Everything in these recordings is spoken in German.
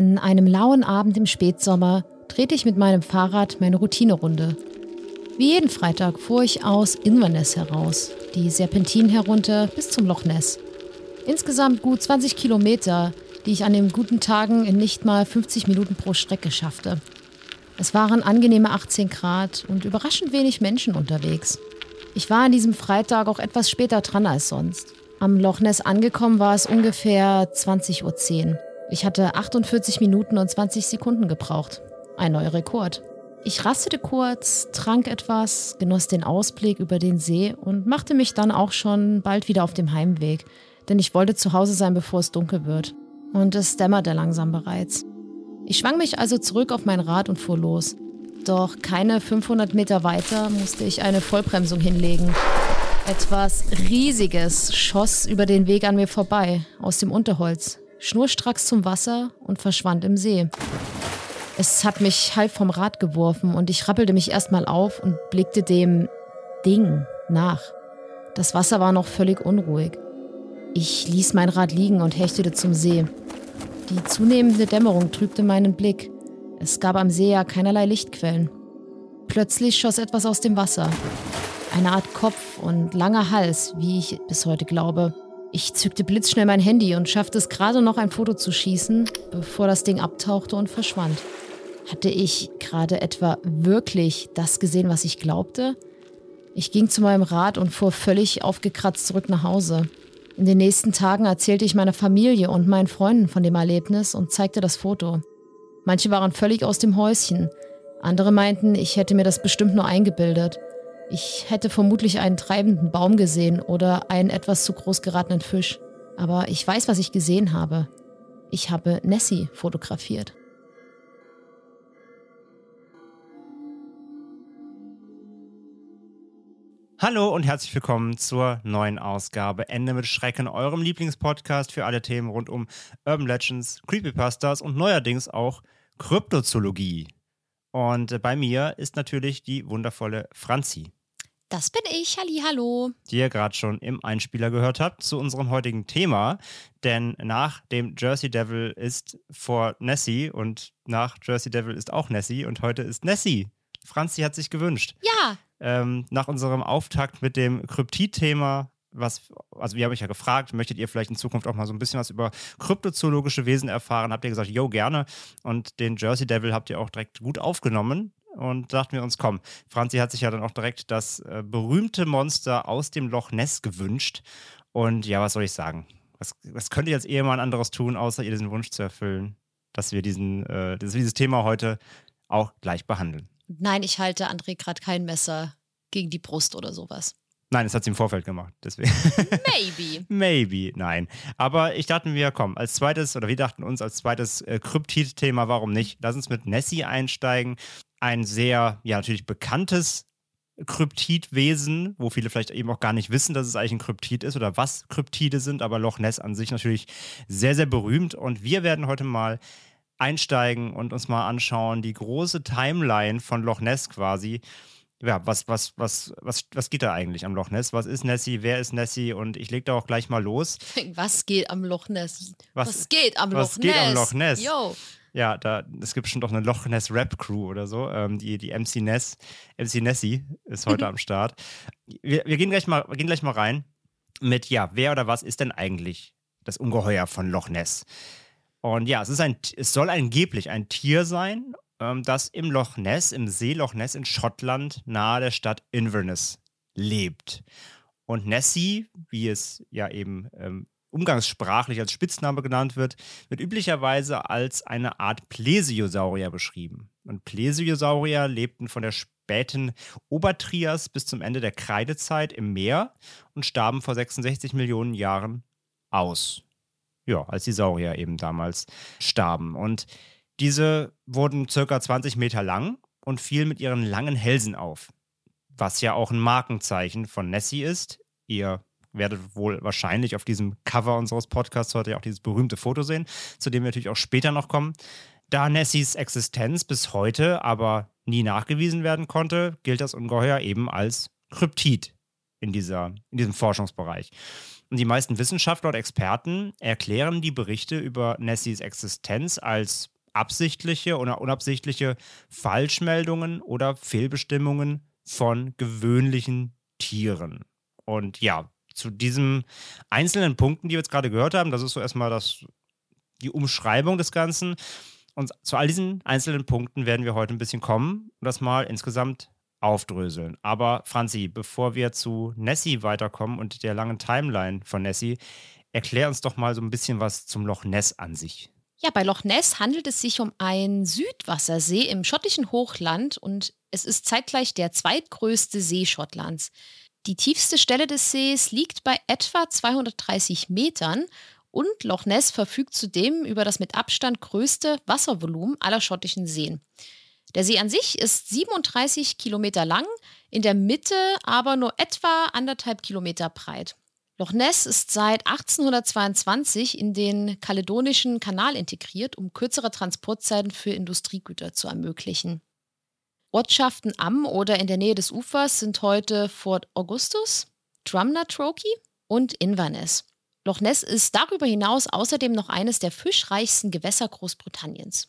An einem lauen Abend im Spätsommer drehte ich mit meinem Fahrrad meine Routinerunde. Wie jeden Freitag fuhr ich aus Inverness heraus, die Serpentinen herunter bis zum Loch Ness. Insgesamt gut 20 Kilometer, die ich an den guten Tagen in nicht mal 50 Minuten pro Strecke schaffte. Es waren angenehme 18 Grad und überraschend wenig Menschen unterwegs. Ich war an diesem Freitag auch etwas später dran als sonst. Am Loch Ness angekommen war es ungefähr 20.10 Uhr. Ich hatte 48 Minuten und 20 Sekunden gebraucht. Ein neuer Rekord. Ich rastete kurz, trank etwas, genoss den Ausblick über den See und machte mich dann auch schon bald wieder auf dem Heimweg, denn ich wollte zu Hause sein, bevor es dunkel wird. Und es dämmerte langsam bereits. Ich schwang mich also zurück auf mein Rad und fuhr los. Doch keine 500 Meter weiter musste ich eine Vollbremsung hinlegen. Etwas Riesiges schoss über den Weg an mir vorbei, aus dem Unterholz, schnurstracks zum Wasser und verschwand im See. Es hat mich halb vom Rad geworfen und ich rappelte mich erstmal auf und blickte dem Ding nach. Das Wasser war noch völlig unruhig. Ich ließ mein Rad liegen und hechtete zum See. Die zunehmende Dämmerung trübte meinen Blick. Es gab am See ja keinerlei Lichtquellen. Plötzlich schoss etwas aus dem Wasser. Eine Art Kopf und langer Hals, wie ich bis heute glaube. Ich zückte blitzschnell mein Handy und schaffte es gerade noch ein Foto zu schießen, bevor das Ding abtauchte und verschwand. Hatte ich gerade etwa wirklich das gesehen, was ich glaubte? Ich ging zu meinem Rad und fuhr völlig aufgekratzt zurück nach Hause. In den nächsten Tagen erzählte ich meiner Familie und meinen Freunden von dem Erlebnis und zeigte das Foto. Manche waren völlig aus dem Häuschen. Andere meinten, ich hätte mir das bestimmt nur eingebildet. Ich hätte vermutlich einen treibenden Baum gesehen oder einen etwas zu groß geratenen Fisch. Aber ich weiß, was ich gesehen habe. Ich habe Nessie fotografiert. Hallo und herzlich willkommen zur neuen Ausgabe Ende mit Schrecken, eurem Lieblingspodcast für alle Themen rund um Urban Legends, Creepypastas und neuerdings auch Kryptozoologie. Und äh, bei mir ist natürlich die wundervolle Franzi, Das bin ich, Halli, hallo. die ihr gerade schon im Einspieler gehört habt, zu unserem heutigen Thema. Denn nach dem Jersey Devil ist vor Nessie und nach Jersey Devil ist auch Nessie und heute ist Nessie. Franzi hat sich gewünscht. Ja, ähm, nach unserem Auftakt mit dem Kryptid-Thema, was, also wir haben euch ja gefragt, möchtet ihr vielleicht in Zukunft auch mal so ein bisschen was über kryptozoologische Wesen erfahren? Habt ihr gesagt, yo, gerne. Und den Jersey Devil habt ihr auch direkt gut aufgenommen. Und dachten wir uns, komm, Franzi hat sich ja dann auch direkt das äh, berühmte Monster aus dem Loch Ness gewünscht. Und ja, was soll ich sagen? Was, was könnt ihr als Ehemann anderes tun, außer ihr diesen Wunsch zu erfüllen, dass wir diesen, äh, dass wir dieses Thema heute auch gleich behandeln? nein, ich halte André gerade kein Messer gegen die Brust oder sowas. Nein, das hat sie im Vorfeld gemacht. Deswegen. Maybe. Maybe, nein. Aber ich dachte mir, komm, als zweites, oder wir dachten uns als zweites äh, Kryptid-Thema, warum nicht? Lass uns mit Nessie einsteigen. Ein sehr, ja, natürlich bekanntes Kryptidwesen, wo viele vielleicht eben auch gar nicht wissen, dass es eigentlich ein Kryptid ist oder was Kryptide sind, aber Loch Ness an sich natürlich sehr, sehr berühmt. Und wir werden heute mal einsteigen und uns mal anschauen, die große Timeline von Loch Ness quasi. Ja, was, was, was, was, was geht da eigentlich am Loch Ness? Was ist Nessie? Wer ist Nessie? Und ich leg da auch gleich mal los. Was geht am Loch Ness? Was- Was, geht am was Loch geht Ness? am Loch Ness? Yo. Ja, da, es gibt schon doch eine Loch Ness Rap Crew oder so. Ähm, die, die MC Ness, MC Nessie ist heute am Start. Wir, wir, gehen gleich mal, gehen gleich mal rein mit, ja, wer oder was ist denn eigentlich das Ungeheuer von Loch Ness? Und ja, es ist ein, es soll angeblich ein Tier sein, ähm, das im Loch Ness, im See Loch Ness in Schottland nahe der Stadt Inverness lebt. Und Nessie, wie es ja eben ähm, umgangssprachlich als Spitzname genannt wird, wird üblicherweise als eine Art Plesiosaurier beschrieben. und Plesiosaurier lebten von der späten Obertrias bis zum Ende der Kreidezeit im Meer und starben vor 66 Millionen Jahren aus. Ja, als die Saurier eben damals starben. Und diese wurden circa 20 Meter lang und fielen mit ihren langen Hälsen auf. Was ja auch ein Markenzeichen von Nessie ist. Ihr werdet wohl wahrscheinlich auf diesem Cover unseres Podcasts heute auch dieses berühmte Foto sehen, zu dem wir natürlich auch später noch kommen. Da Nessies Existenz bis heute aber nie nachgewiesen werden konnte, gilt das Ungeheuer eben als Kryptid in, dieser, in diesem Forschungsbereich. Und die meisten Wissenschaftler und Experten erklären die Berichte über Nessies Existenz als absichtliche oder unabsichtliche Falschmeldungen oder Fehlbestimmungen von gewöhnlichen Tieren. Und ja, zu diesen einzelnen Punkten, die wir jetzt gerade gehört haben, das ist so erstmal das, die Umschreibung des Ganzen. Und zu all diesen einzelnen Punkten werden wir heute ein bisschen kommen und das mal insgesamt aufdröseln. Aber Franzi, bevor wir zu Nessie weiterkommen und der langen Timeline von Nessie, erklär uns doch mal so ein bisschen was zum Loch Ness an sich. Ja, bei Loch Ness handelt es sich um einen Südwassersee im schottischen Hochland und es ist zeitgleich der zweitgrößte See Schottlands. Die tiefste Stelle des Sees liegt bei etwa 230 Metern und Loch Ness verfügt zudem über das mit Abstand größte Wasservolumen aller schottischen Seen. Der See an sich ist 37 Kilometer lang, in der Mitte aber nur etwa anderthalb Kilometer breit. Loch Ness ist seit 1822 in den kaledonischen Kanal integriert, um kürzere Transportzeiten für Industriegüter zu ermöglichen. Ortschaften am oder in der Nähe des Ufers sind heute Fort Augustus, Drumnatroke und Inverness. Loch Ness ist darüber hinaus außerdem noch eines der fischreichsten Gewässer Großbritanniens.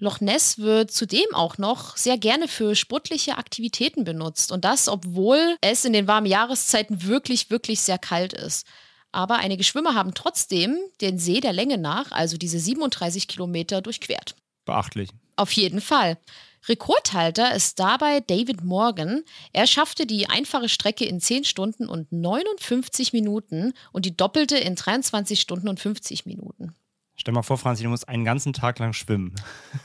Loch Ness wird zudem auch noch sehr gerne für sportliche Aktivitäten benutzt und das, obwohl es in den warmen Jahreszeiten wirklich, wirklich sehr kalt ist. Aber einige Schwimmer haben trotzdem den See der Länge nach, also diese 37 Kilometer, durchquert. Beachtlich. Auf jeden Fall. Rekordhalter ist dabei David Morgan. Er schaffte die einfache Strecke in 10 Stunden und 59 Minuten und die doppelte in 23 Stunden und 50 Minuten. Stell mal vor, Franzi, du musst einen ganzen Tag lang schwimmen.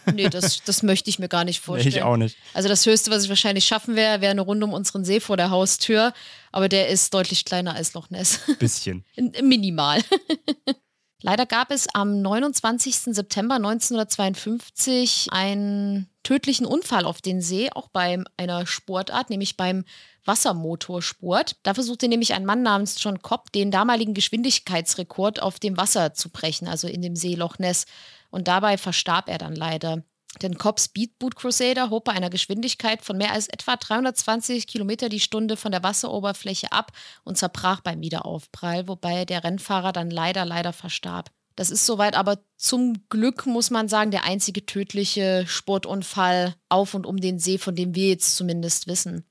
Nee, das, das möchte ich mir gar nicht vorstellen. Nee, ich auch nicht. Also das Höchste, was ich wahrscheinlich schaffen wäre, wäre eine Runde um unseren See vor der Haustür. Aber der ist deutlich kleiner als Loch Ness. Bisschen. Minimal. Leider gab es am 29. September 1952 einen tödlichen Unfall auf den See, auch bei einer Sportart, nämlich beim Wassermotorsport. Da versuchte nämlich ein Mann namens John Cobb den damaligen Geschwindigkeitsrekord auf dem Wasser zu brechen, also in dem See Loch Ness. Und dabei verstarb er dann leider. Denn Cobb Speedboot Crusader hob bei einer Geschwindigkeit von mehr als etwa 320 Kilometer die Stunde von der Wasseroberfläche ab und zerbrach beim Wiederaufprall, wobei der Rennfahrer dann leider, leider verstarb. Das ist soweit aber zum Glück, muss man sagen, der einzige tödliche Sportunfall auf und um den See, von dem wir jetzt zumindest wissen.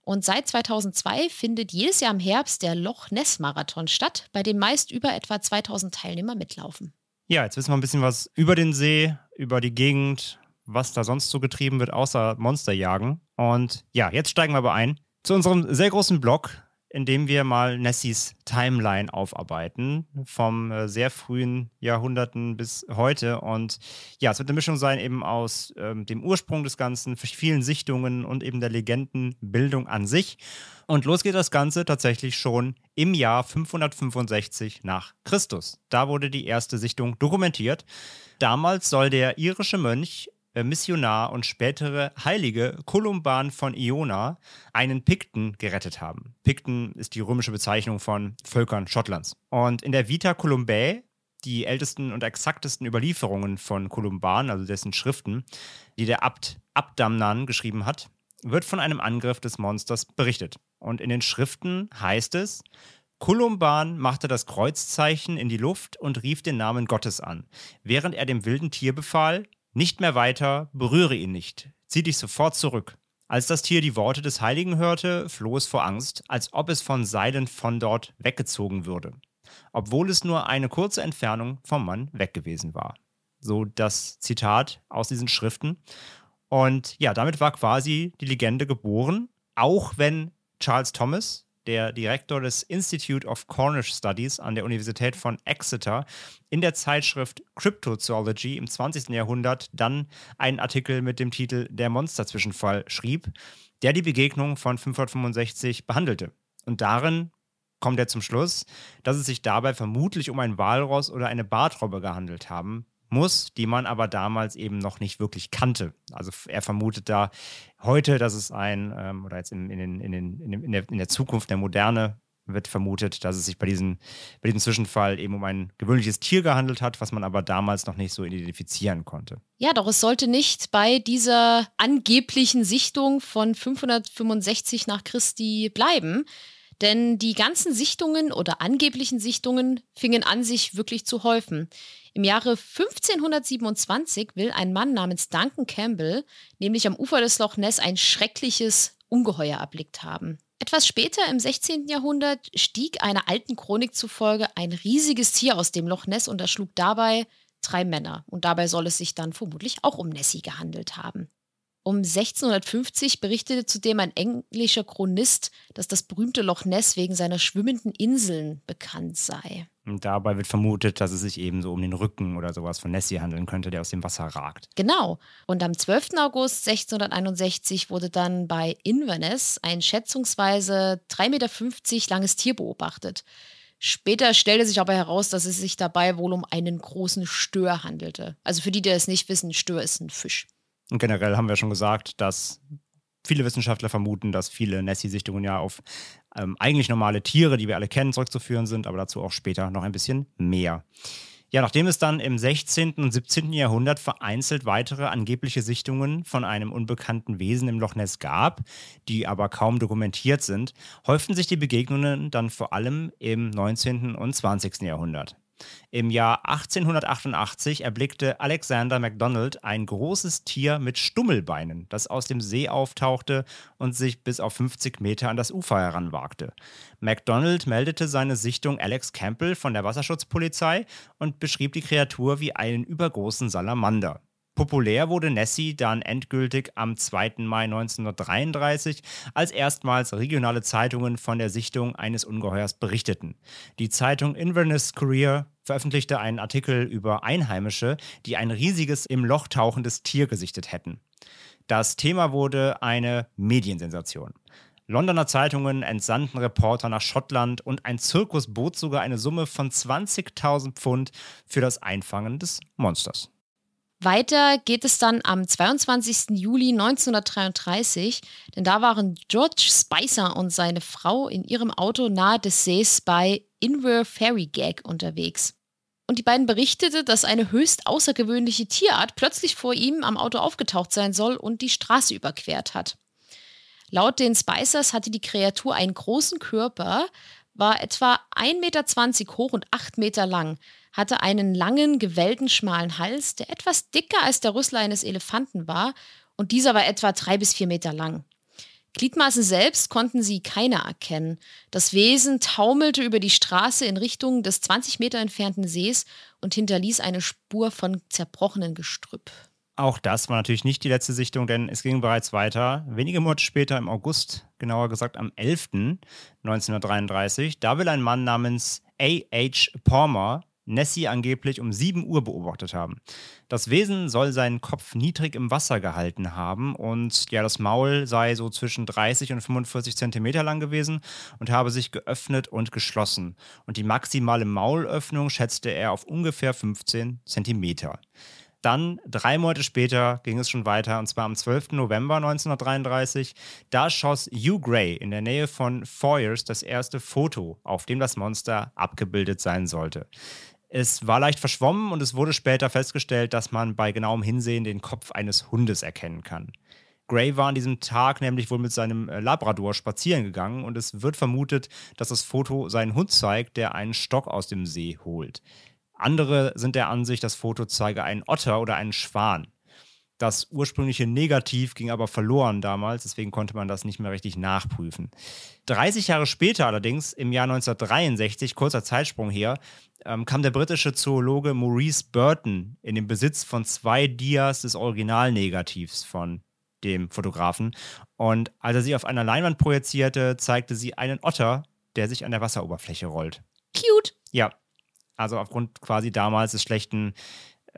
Und seit 2002 findet jedes Jahr im Herbst der Loch Ness Marathon statt, bei dem meist über etwa 2000 Teilnehmer mitlaufen. Ja, jetzt wissen wir ein bisschen was über den See, über die Gegend, was da sonst so getrieben wird, außer Monsterjagen. Und ja, jetzt steigen wir aber ein zu unserem sehr großen Blog, in dem wir mal Nessies Timeline aufarbeiten, vom äh, sehr frühen Jahrhunderten bis heute. Und ja, es wird eine Mischung sein eben aus ähm, dem Ursprung des Ganzen, vielen Sichtungen und eben der Legendenbildung an sich. Und los geht das Ganze tatsächlich schon im Jahr 565 nach Christus. Da wurde die erste Sichtung dokumentiert. Damals soll der irische Mönch Missionar und spätere Heilige Kolumban von Iona einen Pikten gerettet haben. Pikten ist die römische Bezeichnung von Völkern Schottlands. Und in der Vita Columbae, die ältesten und exaktesten Überlieferungen von Kolumban, also dessen Schriften, die der Abt Abdamnan geschrieben hat, wird von einem Angriff des Monsters berichtet. Und in den Schriften heißt es, Kolumban machte das Kreuzzeichen in die Luft und rief den Namen Gottes an, während er dem wilden Tier befahl, nicht mehr weiter, berühre ihn nicht, zieh dich sofort zurück. Als das Tier die Worte des Heiligen hörte, floh es vor Angst, als ob es von Seilen von dort weggezogen würde, obwohl es nur eine kurze Entfernung vom Mann weg gewesen war. So das Zitat aus diesen Schriften. Und ja, damit war quasi die Legende geboren, auch wenn Charles Thomas, der Direktor des Institute of Cornish Studies an der Universität von Exeter, in der Zeitschrift Cryptozoology im 20. Jahrhundert dann einen Artikel mit dem Titel Der Monsterzwischenfall schrieb, der die Begegnung von 565 behandelte. Und darin kommt er zum Schluss, dass es sich dabei vermutlich um ein Walross oder eine Bartrobbe gehandelt haben muss, die man aber damals eben noch nicht wirklich kannte. Also er vermutet da heute, dass es ein, ähm, oder jetzt in, in, den, in, den, in, der, in der Zukunft der Moderne wird vermutet, dass es sich bei, diesen, bei diesem Zwischenfall eben um ein gewöhnliches Tier gehandelt hat, was man aber damals noch nicht so identifizieren konnte. Ja, doch es sollte nicht bei dieser angeblichen Sichtung von 565 nach Christi bleiben. Denn die ganzen Sichtungen oder angeblichen Sichtungen fingen an, sich wirklich zu häufen. Im Jahre 1527 will ein Mann namens Duncan Campbell nämlich am Ufer des Loch Ness ein schreckliches Ungeheuer erblickt haben. Etwas später im 16. Jahrhundert stieg einer alten Chronik zufolge ein riesiges Tier aus dem Loch Ness und erschlug dabei drei Männer. Und dabei soll es sich dann vermutlich auch um Nessie gehandelt haben. Um 1650 berichtete zudem ein englischer Chronist, dass das berühmte Loch Ness wegen seiner schwimmenden Inseln bekannt sei. Und dabei wird vermutet, dass es sich eben so um den Rücken oder sowas von Nessie handeln könnte, der aus dem Wasser ragt. Genau. Und am 12. August 1661 wurde dann bei Inverness ein schätzungsweise 3,50 Meter langes Tier beobachtet. Später stellte sich aber heraus, dass es sich dabei wohl um einen großen Stör handelte. Also für die, die das nicht wissen, Stör ist ein Fisch. Und generell haben wir schon gesagt, dass viele Wissenschaftler vermuten, dass viele Nessie-Sichtungen ja auf ähm, eigentlich normale Tiere, die wir alle kennen, zurückzuführen sind, aber dazu auch später noch ein bisschen mehr. Ja, nachdem es dann im 16. und 17. Jahrhundert vereinzelt weitere angebliche Sichtungen von einem unbekannten Wesen im Loch Ness gab, die aber kaum dokumentiert sind, häuften sich die Begegnungen dann vor allem im 19. und 20. Jahrhundert. Im Jahr 1888 erblickte Alexander MacDonald ein großes Tier mit Stummelbeinen, das aus dem See auftauchte und sich bis auf 50 Meter an das Ufer heranwagte. MacDonald meldete seine Sichtung Alex Campbell von der Wasserschutzpolizei und beschrieb die Kreatur wie einen übergroßen Salamander. Populär wurde Nessie dann endgültig am 2. Mai 1933, als erstmals regionale Zeitungen von der Sichtung eines Ungeheuers berichteten. Die Zeitung Inverness Courier veröffentlichte einen Artikel über Einheimische, die ein riesiges im Loch tauchendes Tier gesichtet hätten. Das Thema wurde eine Mediensensation. Londoner Zeitungen entsandten Reporter nach Schottland und ein Zirkus bot sogar eine Summe von 20.000 Pfund für das Einfangen des Monsters. Weiter geht es dann am 22. Juli 1933, denn da waren George Spicer und seine Frau in ihrem Auto nahe des Sees bei Inver Ferry Gag unterwegs. Und die beiden berichtete, dass eine höchst außergewöhnliche Tierart plötzlich vor ihm am Auto aufgetaucht sein soll und die Straße überquert hat. Laut den Spicers hatte die Kreatur einen großen Körper, war etwa 1,20 Meter hoch und 8 Meter lang hatte einen langen, gewellten, schmalen Hals, der etwas dicker als der Rüssel eines Elefanten war, und dieser war etwa drei bis vier Meter lang. Gliedmaßen selbst konnten sie keiner erkennen. Das Wesen taumelte über die Straße in Richtung des 20 Meter entfernten Sees und hinterließ eine Spur von zerbrochenen Gestrüpp. Auch das war natürlich nicht die letzte Sichtung, denn es ging bereits weiter. Wenige Monate später, im August, genauer gesagt am 11. 1933, da will ein Mann namens A.H. Palmer Nessie angeblich um 7 Uhr beobachtet haben. Das Wesen soll seinen Kopf niedrig im Wasser gehalten haben und ja, das Maul sei so zwischen 30 und 45 Zentimeter lang gewesen und habe sich geöffnet und geschlossen. Und die maximale Maulöffnung schätzte er auf ungefähr 15 Zentimeter. Dann, drei Monate später, ging es schon weiter, und zwar am 12. November 1933. Da schoss Hugh Gray in der Nähe von Foyers das erste Foto, auf dem das Monster abgebildet sein sollte. Es war leicht verschwommen und es wurde später festgestellt, dass man bei genauem Hinsehen den Kopf eines Hundes erkennen kann. Gray war an diesem Tag nämlich wohl mit seinem äh, Labrador spazieren gegangen und es wird vermutet, dass das Foto seinen Hund zeigt, der einen Stock aus dem See holt. Andere sind der Ansicht, das Foto zeige einen Otter oder einen Schwan. Das ursprüngliche Negativ ging aber verloren damals, deswegen konnte man das nicht mehr richtig nachprüfen. 30 Jahre später allerdings, im Jahr 1963, kurzer Zeitsprung her, ähm, kam der britische Zoologe Maurice Burton in den Besitz von zwei Dias des Originalnegativs von dem Fotografen. Und als er sie auf einer Leinwand projizierte, zeigte sie einen Otter, der sich an der Wasseroberfläche rollt. Cute. Ja, also aufgrund quasi damals des schlechten,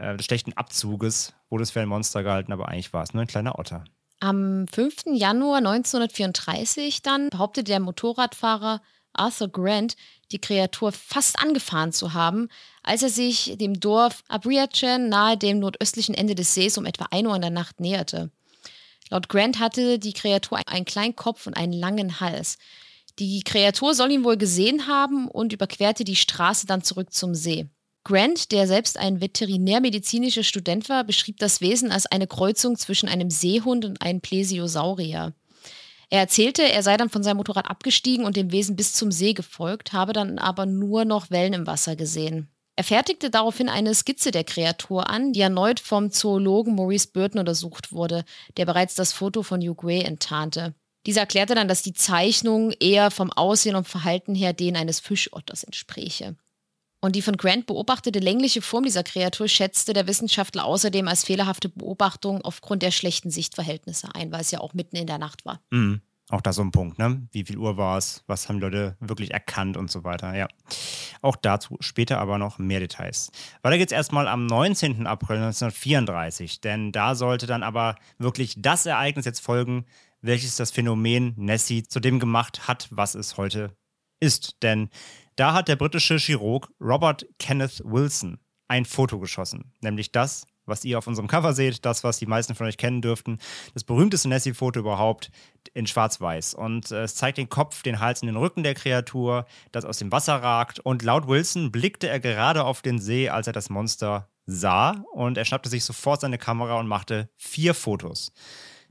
äh, des schlechten Abzuges wurde es für ein Monster gehalten, aber eigentlich war es nur ein kleiner Otter. Am 5. Januar 1934 dann behauptete der Motorradfahrer Arthur Grant, die Kreatur fast angefahren zu haben, als er sich dem Dorf Abriachen nahe dem nordöstlichen Ende des Sees um etwa 1 Uhr in der Nacht näherte. Laut Grant hatte die Kreatur einen kleinen Kopf und einen langen Hals. Die Kreatur soll ihn wohl gesehen haben und überquerte die Straße dann zurück zum See. Grant, der selbst ein veterinärmedizinischer Student war, beschrieb das Wesen als eine Kreuzung zwischen einem Seehund und einem Plesiosaurier. Er erzählte, er sei dann von seinem Motorrad abgestiegen und dem Wesen bis zum See gefolgt, habe dann aber nur noch Wellen im Wasser gesehen. Er fertigte daraufhin eine Skizze der Kreatur an, die erneut vom Zoologen Maurice Burton untersucht wurde, der bereits das Foto von Hugh enttarnte. Dieser erklärte dann, dass die Zeichnung eher vom Aussehen und Verhalten her denen eines Fischotters entspräche. Und die von Grant beobachtete längliche Form dieser Kreatur schätzte der Wissenschaftler außerdem als fehlerhafte Beobachtung aufgrund der schlechten Sichtverhältnisse ein, weil es ja auch mitten in der Nacht war. Mhm. Auch da so ein Punkt, ne? Wie viel Uhr war es? Was haben Leute wirklich erkannt und so weiter, ja. Auch dazu später aber noch mehr Details. Weiter geht's erstmal am 19. April 1934, denn da sollte dann aber wirklich das Ereignis jetzt folgen, welches das Phänomen Nessie zu dem gemacht hat, was es heute ist. Denn da hat der britische Chirurg Robert Kenneth Wilson ein Foto geschossen, nämlich das, was ihr auf unserem Cover seht, das, was die meisten von euch kennen dürften, das berühmteste Nessie-Foto überhaupt in Schwarz-Weiß. Und äh, es zeigt den Kopf, den Hals und den Rücken der Kreatur, das aus dem Wasser ragt. Und laut Wilson blickte er gerade auf den See, als er das Monster sah. Und er schnappte sich sofort seine Kamera und machte vier Fotos.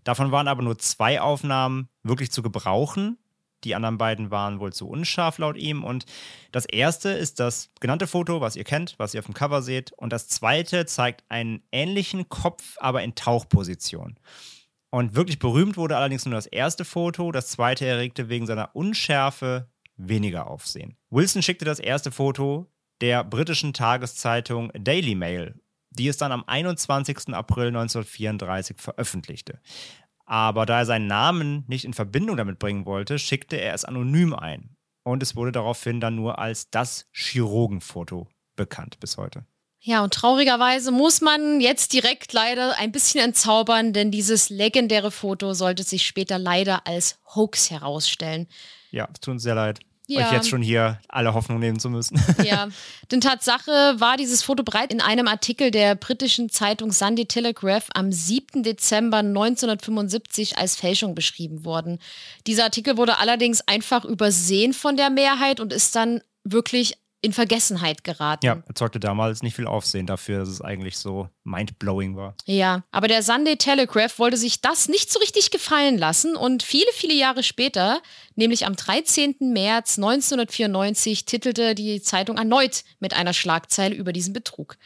Davon waren aber nur zwei Aufnahmen wirklich zu gebrauchen. Die anderen beiden waren wohl zu unscharf laut ihm. Und das erste ist das genannte Foto, was ihr kennt, was ihr auf dem Cover seht. Und das zweite zeigt einen ähnlichen Kopf, aber in Tauchposition. Und wirklich berühmt wurde allerdings nur das erste Foto. Das zweite erregte wegen seiner Unschärfe weniger Aufsehen. Wilson schickte das erste Foto der britischen Tageszeitung Daily Mail die es dann am 21. April 1934 veröffentlichte. Aber da er seinen Namen nicht in Verbindung damit bringen wollte, schickte er es anonym ein. Und es wurde daraufhin dann nur als das Chirurgenfoto bekannt bis heute. Ja, und traurigerweise muss man jetzt direkt leider ein bisschen entzaubern, denn dieses legendäre Foto sollte sich später leider als Hoax herausstellen. Ja, es tut uns sehr leid ja. euch jetzt schon hier alle Hoffnung nehmen zu müssen. Ja, denn Tatsache war dieses Foto bereits in einem Artikel der britischen Zeitung Sunday Telegraph am 7. Dezember 1975 als Fälschung beschrieben worden. Dieser Artikel wurde allerdings einfach übersehen von der Mehrheit und ist dann wirklich in Vergessenheit geraten. Ja, erzeugte damals nicht viel Aufsehen dafür, dass es eigentlich so mindblowing war. Ja, aber der Sunday Telegraph wollte sich das nicht so richtig gefallen lassen und viele, viele Jahre später, nämlich am 13. März 1994, titelte die Zeitung erneut mit einer Schlagzeile über diesen Betrug.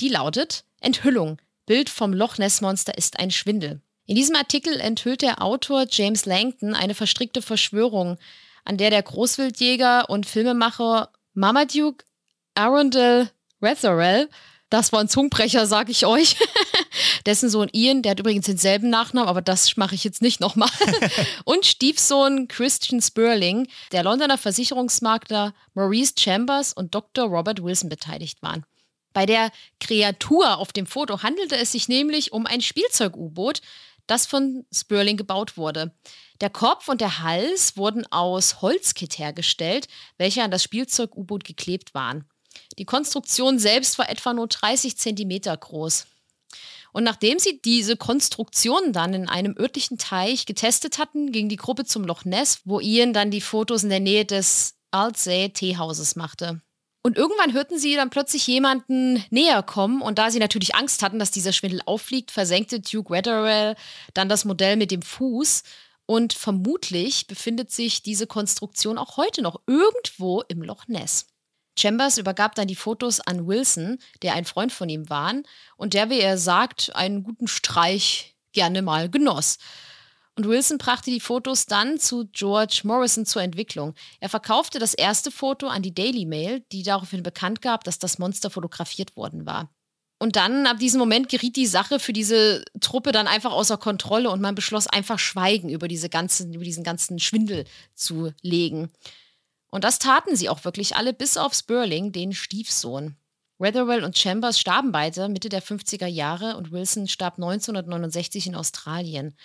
Die lautet: Enthüllung. Bild vom Loch Ness Monster ist ein Schwindel. In diesem Artikel enthüllt der Autor James Langton eine verstrickte Verschwörung, an der der Großwildjäger und Filmemacher Marmaduke Arundel Retherell, das war ein Zungenbrecher, sag ich euch. Dessen Sohn Ian, der hat übrigens denselben Nachnamen, aber das mache ich jetzt nicht nochmal. und Stiefsohn Christian Sperling, der Londoner Versicherungsmakler Maurice Chambers und Dr. Robert Wilson beteiligt waren. Bei der Kreatur auf dem Foto handelte es sich nämlich um ein Spielzeug-U-Boot, das von Sperling gebaut wurde. Der Kopf und der Hals wurden aus Holzkit hergestellt, welche an das Spielzeug-U-Boot geklebt waren. Die Konstruktion selbst war etwa nur 30 Zentimeter groß. Und nachdem sie diese Konstruktion dann in einem örtlichen Teich getestet hatten, ging die Gruppe zum Loch Ness, wo Ian dann die Fotos in der Nähe des Altsee Teehauses machte. Und irgendwann hörten sie dann plötzlich jemanden näher kommen und da sie natürlich Angst hatten, dass dieser Schwindel auffliegt, versenkte Duke Wetherell dann das Modell mit dem Fuß und vermutlich befindet sich diese Konstruktion auch heute noch irgendwo im Loch Ness. Chambers übergab dann die Fotos an Wilson, der ein Freund von ihm war und der, wie er sagt, einen guten Streich gerne mal genoss. Und Wilson brachte die Fotos dann zu George Morrison zur Entwicklung. Er verkaufte das erste Foto an die Daily Mail, die daraufhin bekannt gab, dass das Monster fotografiert worden war. Und dann, ab diesem Moment, geriet die Sache für diese Truppe dann einfach außer Kontrolle und man beschloss einfach Schweigen über, diese ganzen, über diesen ganzen Schwindel zu legen. Und das taten sie auch wirklich alle, bis auf Sperling, den Stiefsohn. Weatherwell und Chambers starben beide Mitte der 50er Jahre und Wilson starb 1969 in Australien.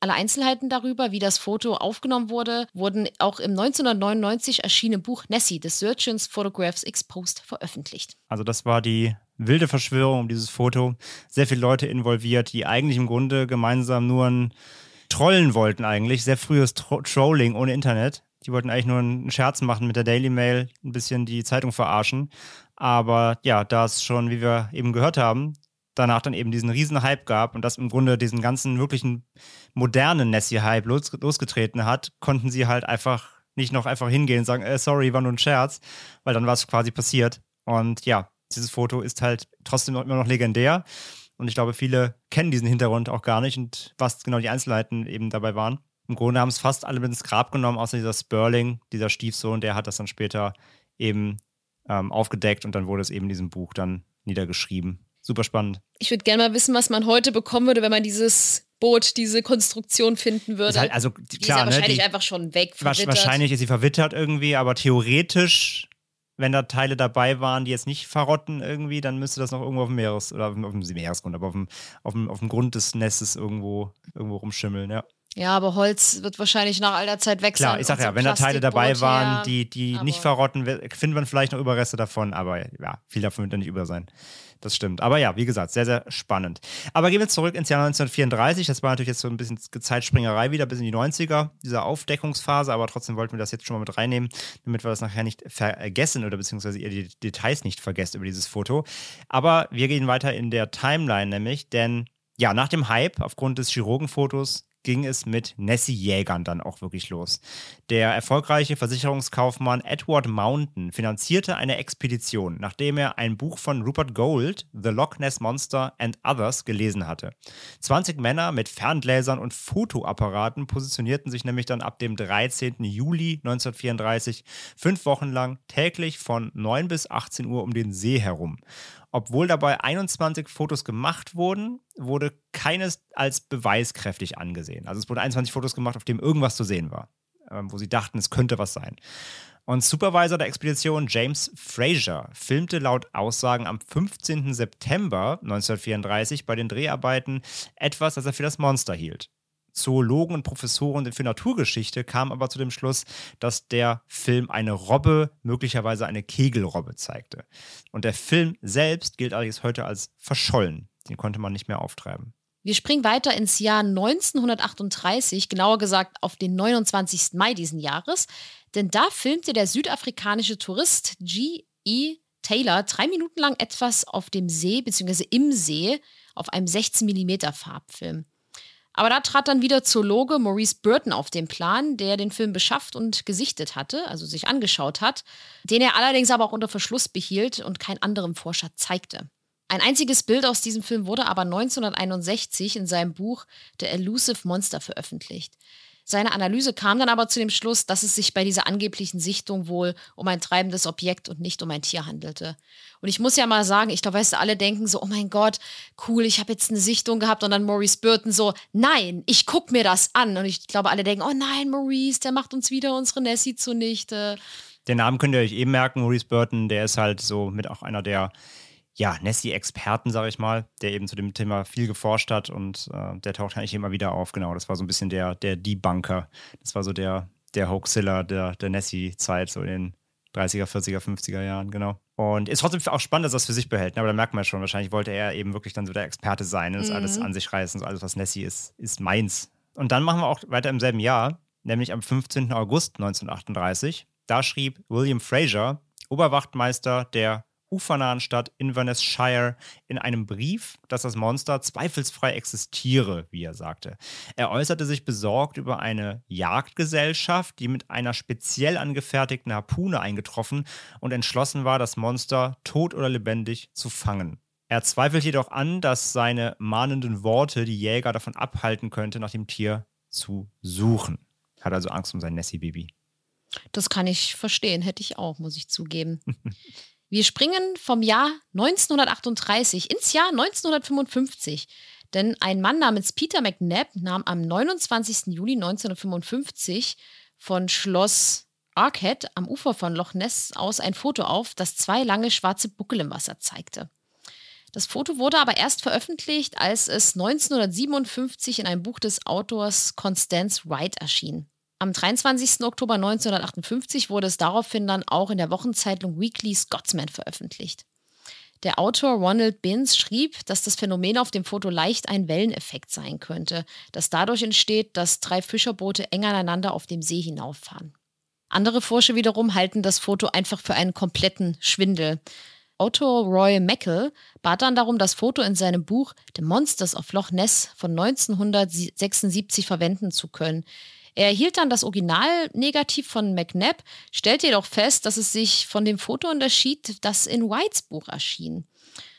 Alle Einzelheiten darüber, wie das Foto aufgenommen wurde, wurden auch im 1999 erschienenen Buch Nessie, The Surgeon's Photographs Exposed, veröffentlicht. Also das war die wilde Verschwörung um dieses Foto. Sehr viele Leute involviert, die eigentlich im Grunde gemeinsam nur ein Trollen wollten eigentlich. Sehr frühes Tro Trolling ohne Internet. Die wollten eigentlich nur einen Scherz machen mit der Daily Mail, ein bisschen die Zeitung verarschen. Aber ja, da es schon, wie wir eben gehört haben, danach dann eben diesen riesen Hype gab und das im Grunde diesen ganzen wirklichen modernen Nessie-Hype los, losgetreten hat, konnten sie halt einfach nicht noch einfach hingehen und sagen, äh, sorry, war nur ein Scherz, weil dann war es quasi passiert. Und ja, dieses Foto ist halt trotzdem immer noch legendär. Und ich glaube, viele kennen diesen Hintergrund auch gar nicht und was genau die Einzelheiten eben dabei waren. Im Grunde haben es fast alle mit ins Grab genommen, außer dieser Sperling, dieser Stiefsohn, der hat das dann später eben ähm, aufgedeckt und dann wurde es eben in diesem Buch dann niedergeschrieben. Super spannend. Ich würde gerne mal wissen, was man heute bekommen würde, wenn man dieses Boot, diese Konstruktion finden würde. Ist halt, also die klar, ist ja ne, wahrscheinlich die, einfach schon weg. verwittert. wahrscheinlich ist sie verwittert irgendwie, aber theoretisch wenn da Teile dabei waren, die jetzt nicht verrotten irgendwie, dann müsste das noch irgendwo auf dem Meeres oder auf dem, auf dem Meeresgrund, aber auf dem, auf, dem, auf dem Grund des Nestes irgendwo, irgendwo rumschimmeln, ja. Ja, aber Holz wird wahrscheinlich nach all der Zeit weg Klar, sein. ich sag ja, wenn da Teile dabei waren, die, die nicht verrotten, findet man vielleicht noch Überreste davon, aber ja, viel davon wird dann nicht über sein. Das stimmt. Aber ja, wie gesagt, sehr, sehr spannend. Aber gehen wir zurück ins Jahr 1934. Das war natürlich jetzt so ein bisschen Zeitspringerei wieder bis in die 90er, diese Aufdeckungsphase, aber trotzdem wollten wir das jetzt schon mal mit reinnehmen, damit wir das nachher nicht vergessen oder beziehungsweise ihr die Details nicht vergesst über dieses Foto. Aber wir gehen weiter in der Timeline nämlich, denn ja, nach dem Hype aufgrund des Chirurgenfotos ging es mit Nessie-Jägern dann auch wirklich los. Der erfolgreiche Versicherungskaufmann Edward Mountain finanzierte eine Expedition, nachdem er ein Buch von Rupert Gold, The Loch Ness Monster and Others, gelesen hatte. 20 Männer mit Ferngläsern und Fotoapparaten positionierten sich nämlich dann ab dem 13. Juli 1934 fünf Wochen lang täglich von 9 bis 18 Uhr um den See herum. Obwohl dabei 21 Fotos gemacht wurden, wurde keines als beweiskräftig angesehen. Also es wurden 21 Fotos gemacht, auf dem irgendwas zu sehen war, ähm, wo sie dachten, es könnte was sein. Und Supervisor der Expedition James Fraser filmte laut Aussagen am 15. September 1934 bei den Dreharbeiten etwas, das er für das Monster hielt. Zoologen und Professoren für Naturgeschichte kamen aber zu dem Schluss, dass der Film eine Robbe, möglicherweise eine Kegelrobbe, zeigte. Und der Film selbst gilt allerdings heute als verschollen. Den konnte man nicht mehr auftreiben. Wir springen weiter ins Jahr 1938, genauer gesagt auf den 29. Mai diesen Jahres, denn da filmte der südafrikanische Tourist G.E. Taylor drei Minuten lang etwas auf dem See bzw. im See auf einem 16 mm Farbfilm. Aber da trat dann wieder Zoologe Maurice Burton auf den Plan, der den Film beschafft und gesichtet hatte, also sich angeschaut hat, den er allerdings aber auch unter Verschluss behielt und kein anderem Forscher zeigte. Ein einziges Bild aus diesem Film wurde aber 1961 in seinem Buch The Elusive Monster veröffentlicht. Seine Analyse kam dann aber zu dem Schluss, dass es sich bei dieser angeblichen Sichtung wohl um ein treibendes Objekt und nicht um ein Tier handelte. Und ich muss ja mal sagen, ich glaube, weißt du, alle denken so, oh mein Gott, cool, ich habe jetzt eine Sichtung gehabt und dann Maurice Burton so, nein, ich guck mir das an. Und ich glaube, alle denken, oh nein, Maurice, der macht uns wieder unsere Nessie zunichte. Den Namen könnt ihr euch eben merken, Maurice Burton, der ist halt so mit auch einer der ja, Nessie-Experten, sage ich mal, der eben zu dem Thema viel geforscht hat und äh, der taucht eigentlich immer wieder auf. Genau, das war so ein bisschen der, der Debunker. Das war so der, der Hoaxilla der, der Nessie-Zeit, so in den 30er, 40er, 50er Jahren, genau. Und ist trotzdem auch spannend, dass er das für sich behält. Ne? Aber da merkt man schon, wahrscheinlich wollte er eben wirklich dann so der Experte sein und das alles an sich reißen. So alles, was Nessie ist, ist meins. Und dann machen wir auch weiter im selben Jahr, nämlich am 15. August 1938. Da schrieb William Fraser, Oberwachtmeister der ufernahen Stadt Inverness Shire in einem Brief, dass das Monster zweifelsfrei existiere, wie er sagte. Er äußerte sich besorgt über eine Jagdgesellschaft, die mit einer speziell angefertigten Harpune eingetroffen und entschlossen war, das Monster tot oder lebendig zu fangen. Er zweifelt jedoch an, dass seine mahnenden Worte die Jäger davon abhalten könnte, nach dem Tier zu suchen. Hat also Angst um sein Nessie-Baby. Das kann ich verstehen, hätte ich auch, muss ich zugeben. Wir springen vom Jahr 1938 ins Jahr 1955. Denn ein Mann namens Peter McNabb nahm am 29. Juli 1955 von Schloss Arquette am Ufer von Loch Ness aus ein Foto auf, das zwei lange schwarze Buckel im Wasser zeigte. Das Foto wurde aber erst veröffentlicht, als es 1957 in einem Buch des Autors Constance Wright erschien. Am 23. Oktober 1958 wurde es daraufhin dann auch in der Wochenzeitung Weekly Scotsman veröffentlicht. Der Autor Ronald Binns schrieb, dass das Phänomen auf dem Foto leicht ein Welleneffekt sein könnte, das dadurch entsteht, dass drei Fischerboote eng aneinander auf dem See hinauffahren. Andere Forscher wiederum halten das Foto einfach für einen kompletten Schwindel. Otto Roy Meckel bat dann darum, das Foto in seinem Buch The Monsters of Loch Ness von 1976 verwenden zu können. Er erhielt dann das Originalnegativ von McNabb, stellte jedoch fest, dass es sich von dem Foto unterschied, das in Whites Buch erschien.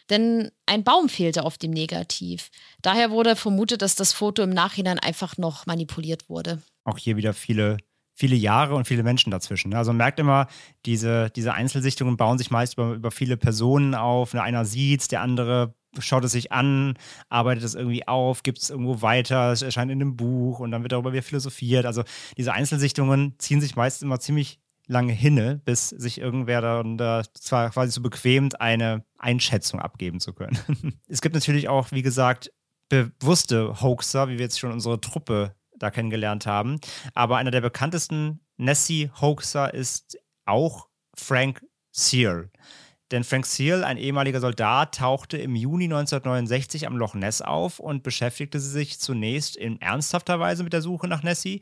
Denn ein Baum fehlte auf dem Negativ. Daher wurde vermutet, dass das Foto im Nachhinein einfach noch manipuliert wurde. Auch hier wieder viele viele Jahre und viele Menschen dazwischen. Ne? Also man merkt immer, diese, diese Einzelsichtungen bauen sich meist über, über viele Personen auf. Ne? Einer sieht der andere schaut es sich an, arbeitet es irgendwie auf, gibt es irgendwo weiter, es erscheint in einem Buch und dann wird darüber wieder philosophiert. Also diese Einzelsichtungen ziehen sich meist immer ziemlich lange hinne, bis sich irgendwer dann da zwar quasi so bequemt, eine Einschätzung abgeben zu können. es gibt natürlich auch, wie gesagt, bewusste Hoaxer, wie wir jetzt schon unsere Truppe da kennengelernt haben. Aber einer der bekanntesten Nessie-Hoaxer ist auch Frank Searle. Denn Frank Searle, ein ehemaliger Soldat, tauchte im Juni 1969 am Loch Ness auf und beschäftigte sich zunächst in ernsthafter Weise mit der Suche nach Nessie.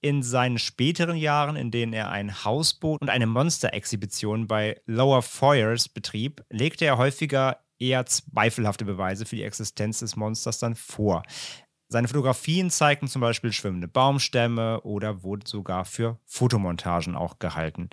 In seinen späteren Jahren, in denen er ein Hausboot und eine Monster-Exhibition bei Lower Foyers betrieb, legte er häufiger eher zweifelhafte Beweise für die Existenz des Monsters dann vor. Seine Fotografien zeigten zum Beispiel schwimmende Baumstämme oder wurde sogar für Fotomontagen auch gehalten.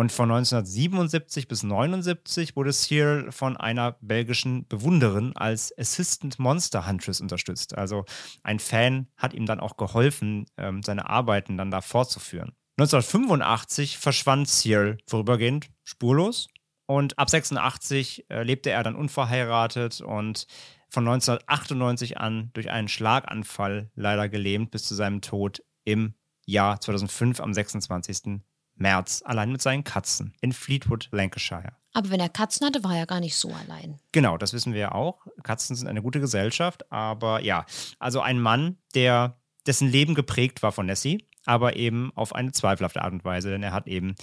Und von 1977 bis 1979 wurde Searle von einer belgischen Bewunderin als Assistant Monster Huntress unterstützt. Also ein Fan hat ihm dann auch geholfen, ähm, seine Arbeiten dann da fortzuführen. 1985 verschwand Searle vorübergehend spurlos und ab 86 äh, lebte er dann unverheiratet und von 1998 an durch einen Schlaganfall leider gelähmt bis zu seinem Tod im Jahr 2005 am 26. März, allein mit seinen Katzen in Fleetwood, Lancashire. Aber wenn er Katzen hatte, war er gar nicht so allein. Genau, das wissen wir ja auch. Katzen sind eine gute Gesellschaft, aber ja, also ein Mann, der dessen Leben geprägt war von Nessie, aber eben auf eine zweifelhafte Art und Weise, denn er hat eben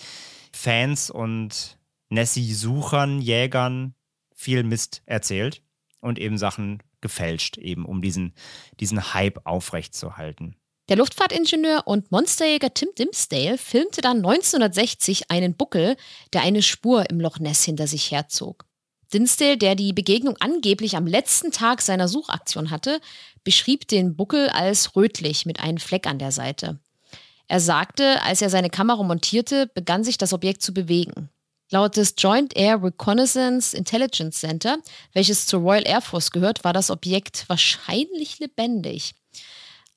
Fans und Nessie-Suchern, Jägern viel Mist erzählt und eben Sachen gefälscht, eben um diesen, diesen Hype aufrechtzuerhalten. Der Luftfahrtingenieur und Monsterjäger Tim Dimsdale filmte dann 1960 einen Buckel, der eine Spur im Loch Ness hinter sich herzog. Dimsdale, der die Begegnung angeblich am letzten Tag seiner Suchaktion hatte, beschrieb den Buckel als rötlich mit einem Fleck an der Seite. Er sagte, als er seine Kamera montierte, begann sich das Objekt zu bewegen. Laut des Joint Air Reconnaissance Intelligence Center, welches zur Royal Air Force gehört, war das Objekt wahrscheinlich lebendig.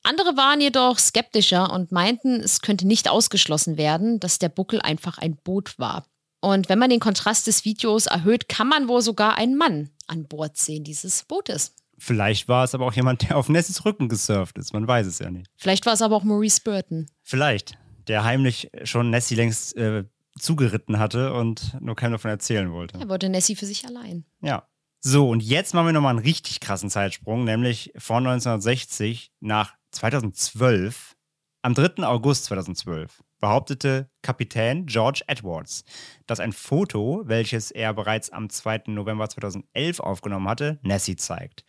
Andere waren jedoch skeptischer und meinten, es könnte nicht ausgeschlossen werden, dass der Buckel einfach ein Boot war. Und wenn man den Kontrast des Videos erhöht, kann man wohl sogar einen Mann an Bord sehen dieses Bootes. Vielleicht war es aber auch jemand, der auf Nessies Rücken gesurft ist. Man weiß es ja nicht. Vielleicht war es aber auch Maurice Burton. Vielleicht. Der heimlich schon Nessie längst äh, zugeritten hatte und nur keinem davon erzählen wollte. Er wollte Nessie für sich allein. Ja. So, und jetzt machen wir nochmal einen richtig krassen Zeitsprung, nämlich von 1960 nach 2012. Am 3. August 2012 behauptete Kapitän George Edwards, dass ein Foto, welches er bereits am 2. November 2011 aufgenommen hatte, Nessie zeigt.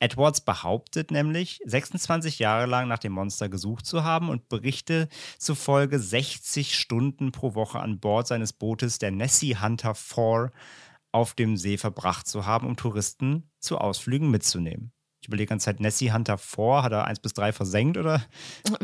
Edwards behauptet nämlich, 26 Jahre lang nach dem Monster gesucht zu haben und Berichte zufolge 60 Stunden pro Woche an Bord seines Bootes der Nessie Hunter 4 auf dem See verbracht zu haben, um Touristen zu Ausflügen mitzunehmen. Ich überlege die ganze Zeit, Nessie Hunter 4, hat er 1 bis 3 versenkt oder?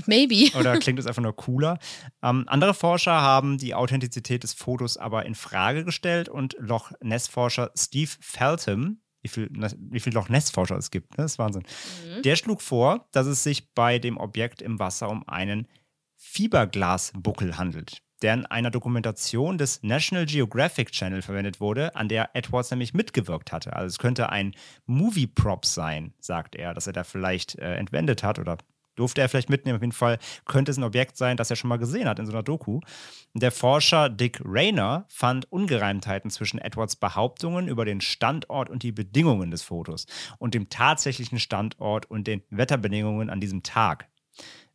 Maybe. Oder klingt es einfach nur cooler? Ähm, andere Forscher haben die Authentizität des Fotos aber in Frage gestellt und Loch Ness-Forscher Steve Feltham wie viel, wie viel Loch Ness-Forscher es gibt. Ne? Das ist Wahnsinn. Mhm. Der schlug vor, dass es sich bei dem Objekt im Wasser um einen Fiberglasbuckel handelt. Der in einer Dokumentation des National Geographic Channel verwendet wurde, an der Edwards nämlich mitgewirkt hatte. Also es könnte ein Movie-Prop sein, sagt er, dass er da vielleicht äh, entwendet hat oder durfte er vielleicht mitnehmen. Auf jeden Fall könnte es ein Objekt sein, das er schon mal gesehen hat in so einer Doku. Der Forscher Dick Rayner fand Ungereimtheiten zwischen Edwards Behauptungen über den Standort und die Bedingungen des Fotos und dem tatsächlichen Standort und den Wetterbedingungen an diesem Tag.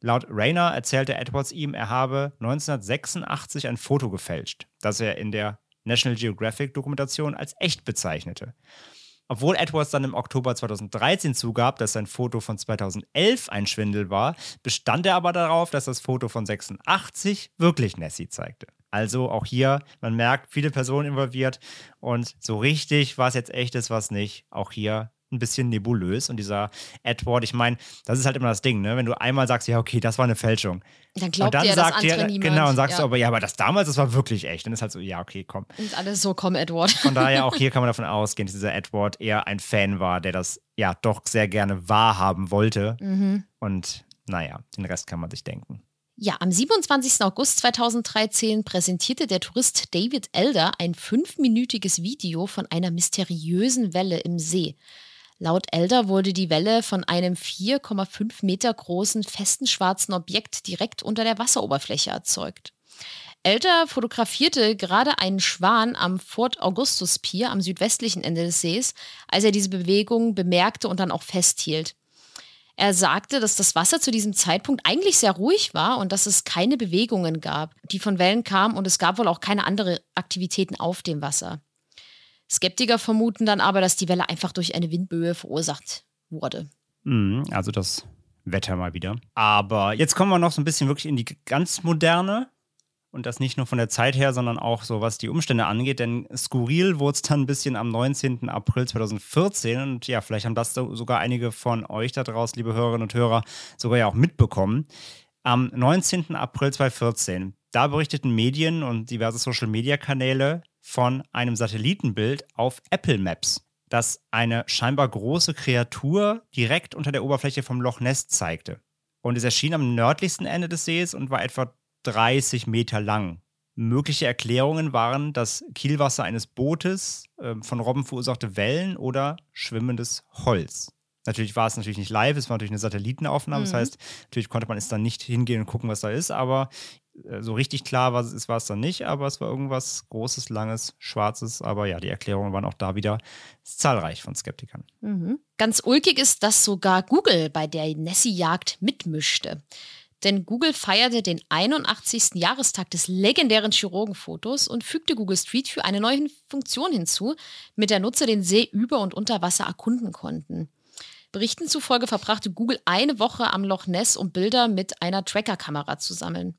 Laut Rayner erzählte Edwards ihm, er habe 1986 ein Foto gefälscht, das er in der National Geographic Dokumentation als echt bezeichnete. Obwohl Edwards dann im Oktober 2013 zugab, dass sein Foto von 2011 ein Schwindel war, bestand er aber darauf, dass das Foto von 86 wirklich Nessie zeigte. Also auch hier, man merkt, viele Personen involviert und so richtig, was jetzt echt ist, was nicht. Auch hier ein bisschen nebulös. Und dieser Edward, ich meine, das ist halt immer das Ding, ne? Wenn du einmal sagst, ja, okay, das war eine Fälschung. Dann glaubt und dann dir sagt das dir, andere niemand. genau, und sagst ja. du aber, ja, aber das damals, das war wirklich echt. Dann ist halt so, ja, okay, komm. Und alles so, komm, Edward. Von daher, auch hier kann man davon ausgehen, dass dieser Edward eher ein Fan war, der das ja doch sehr gerne wahrhaben wollte. Mhm. Und naja, den Rest kann man sich denken. Ja, am 27. August 2013 präsentierte der Tourist David Elder ein fünfminütiges Video von einer mysteriösen Welle im See. Laut Elder wurde die Welle von einem 4,5 Meter großen, festen schwarzen Objekt direkt unter der Wasseroberfläche erzeugt. Elder fotografierte gerade einen Schwan am Fort Augustus Pier am südwestlichen Ende des Sees, als er diese Bewegung bemerkte und dann auch festhielt. Er sagte, dass das Wasser zu diesem Zeitpunkt eigentlich sehr ruhig war und dass es keine Bewegungen gab, die von Wellen kamen und es gab wohl auch keine andere Aktivitäten auf dem Wasser. Skeptiker vermuten dann aber, dass die Welle einfach durch eine Windböe verursacht wurde. Mhm, also das Wetter mal wieder. Aber jetzt kommen wir noch so ein bisschen wirklich in die ganz moderne. Und das nicht nur von der Zeit her, sondern auch so, was die Umstände angeht. Denn skurril wurde es dann ein bisschen am 19. April 2014. Und ja, vielleicht haben das so- sogar einige von euch da draußen, liebe Hörerinnen und Hörer, sogar ja auch mitbekommen. Am 19. April 2014, da berichteten Medien und diverse Social-Media-Kanäle von einem Satellitenbild auf Apple Maps, das eine scheinbar große Kreatur direkt unter der Oberfläche vom Loch Ness zeigte. Und es erschien am nördlichsten Ende des Sees und war etwa 30 Meter lang. Mögliche Erklärungen waren das Kielwasser eines Bootes, ähm, von Robben verursachte Wellen oder schwimmendes Holz. Natürlich war es natürlich nicht live, es war natürlich eine Satellitenaufnahme. Das Mhm. heißt, natürlich konnte man es dann nicht hingehen und gucken, was da ist, aber äh, so richtig klar war es, war es dann nicht, aber es war irgendwas Großes, Langes, Schwarzes. Aber ja, die Erklärungen waren auch da wieder zahlreich von Skeptikern. Mhm. Ganz ulkig ist, dass sogar Google bei der Nessie-Jagd mitmischte. Denn Google feierte den 81. Jahrestag des legendären Chirurgenfotos und fügte Google Street View eine neue Funktion hinzu, mit der Nutzer den See über und unter Wasser erkunden konnten. Berichten zufolge verbrachte Google eine Woche am Loch Ness, um Bilder mit einer Tracker-Kamera zu sammeln.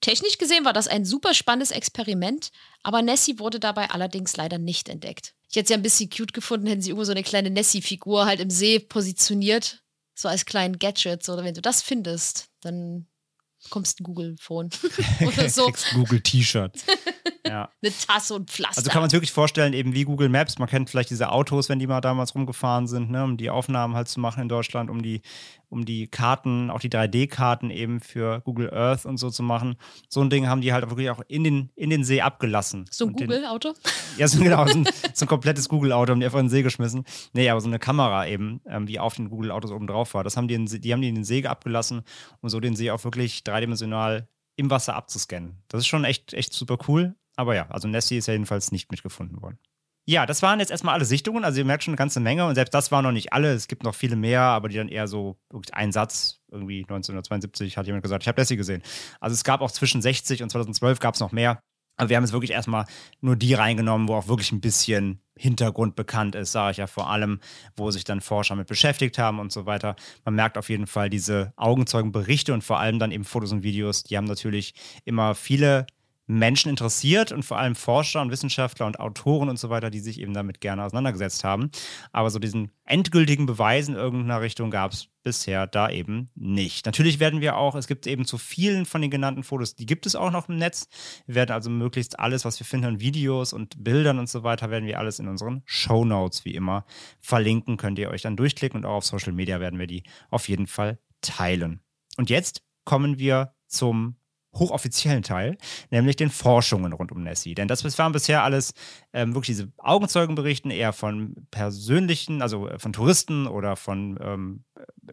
Technisch gesehen war das ein super spannendes Experiment, aber Nessie wurde dabei allerdings leider nicht entdeckt. Ich hätte es ja ein bisschen cute gefunden, hätten sie irgendwo so eine kleine Nessie-Figur halt im See positioniert, so als kleinen Gadget. Oder wenn du das findest, dann bekommst du ein Google-Phone oder so. Google-T-Shirt. ja. Eine Tasse und Pflaster. Also kann man sich wirklich vorstellen, eben wie Google Maps. Man kennt vielleicht diese Autos, wenn die mal damals rumgefahren sind, ne, um die Aufnahmen halt zu machen in Deutschland, um die, um die Karten, auch die 3D-Karten eben für Google Earth und so zu machen. So ein Ding haben die halt wirklich auch in den, in den See abgelassen. so ein Google-Auto? Ja, so, genau, so ein, so ein komplettes Google-Auto haben die einfach in den See geschmissen. Nee, aber so eine Kamera eben, ähm, die auf den Google-Autos oben drauf war. Das haben die, in, die haben die in den See abgelassen, um so den See auch wirklich dreidimensional im Wasser abzuscannen. Das ist schon echt, echt super cool. Aber ja, also Nessie ist ja jedenfalls nicht mitgefunden worden. Ja, das waren jetzt erstmal alle Sichtungen. Also ihr merkt schon eine ganze Menge und selbst das waren noch nicht alle. Es gibt noch viele mehr, aber die dann eher so ein Satz. Irgendwie 1972 hat jemand gesagt, ich habe Nessie gesehen. Also es gab auch zwischen 60 und 2012 gab es noch mehr. Aber wir haben jetzt wirklich erstmal nur die reingenommen, wo auch wirklich ein bisschen Hintergrund bekannt ist, sage ich ja vor allem, wo sich dann Forscher mit beschäftigt haben und so weiter. Man merkt auf jeden Fall diese Augenzeugenberichte und vor allem dann eben Fotos und Videos, die haben natürlich immer viele Menschen interessiert und vor allem Forscher und Wissenschaftler und Autoren und so weiter, die sich eben damit gerne auseinandergesetzt haben. Aber so diesen endgültigen Beweis in irgendeiner Richtung gab es bisher da eben nicht. Natürlich werden wir auch, es gibt eben zu vielen von den genannten Fotos, die gibt es auch noch im Netz. Wir werden also möglichst alles, was wir finden an Videos und Bildern und so weiter, werden wir alles in unseren Show Notes wie immer verlinken. Könnt ihr euch dann durchklicken und auch auf Social Media werden wir die auf jeden Fall teilen. Und jetzt kommen wir zum hochoffiziellen Teil, nämlich den Forschungen rund um Nessie. Denn das waren bisher alles ähm, wirklich diese Augenzeugenberichten eher von persönlichen, also von Touristen oder von ähm,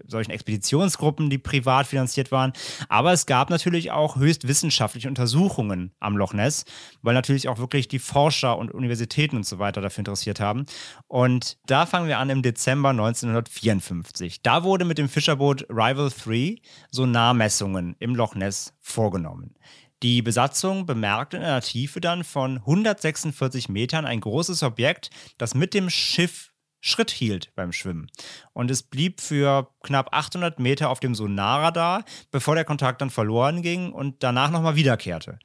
solchen Expeditionsgruppen, die privat finanziert waren. Aber es gab natürlich auch höchst wissenschaftliche Untersuchungen am Loch Ness, weil natürlich auch wirklich die Forscher und Universitäten und so weiter dafür interessiert haben. Und da fangen wir an im Dezember 1954. Da wurde mit dem Fischerboot Rival 3 Sonarmessungen im Loch Ness vorgenommen. Die Besatzung bemerkte in einer Tiefe dann von 146 Metern ein großes Objekt, das mit dem Schiff Schritt hielt beim Schwimmen. Und es blieb für knapp 800 Meter auf dem Sonarradar, bevor der Kontakt dann verloren ging und danach nochmal wiederkehrte.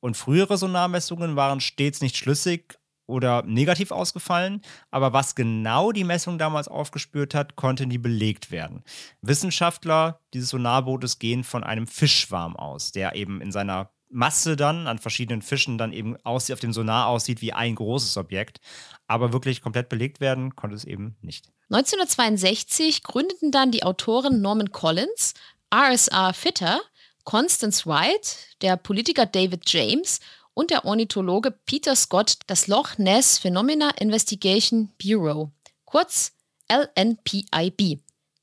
Und frühere Sonarmessungen waren stets nicht schlüssig oder negativ ausgefallen, aber was genau die Messung damals aufgespürt hat, konnte nie belegt werden. Wissenschaftler dieses Sonarbootes gehen von einem Fischschwarm aus, der eben in seiner Masse dann an verschiedenen Fischen dann eben aussieht, auf dem Sonar aussieht wie ein großes Objekt. Aber wirklich komplett belegt werden konnte es eben nicht. 1962 gründeten dann die Autoren Norman Collins, RSR Fitter, Constance Wright, der Politiker David James und der Ornithologe Peter Scott das Loch Ness Phenomena Investigation Bureau, kurz LNPIB.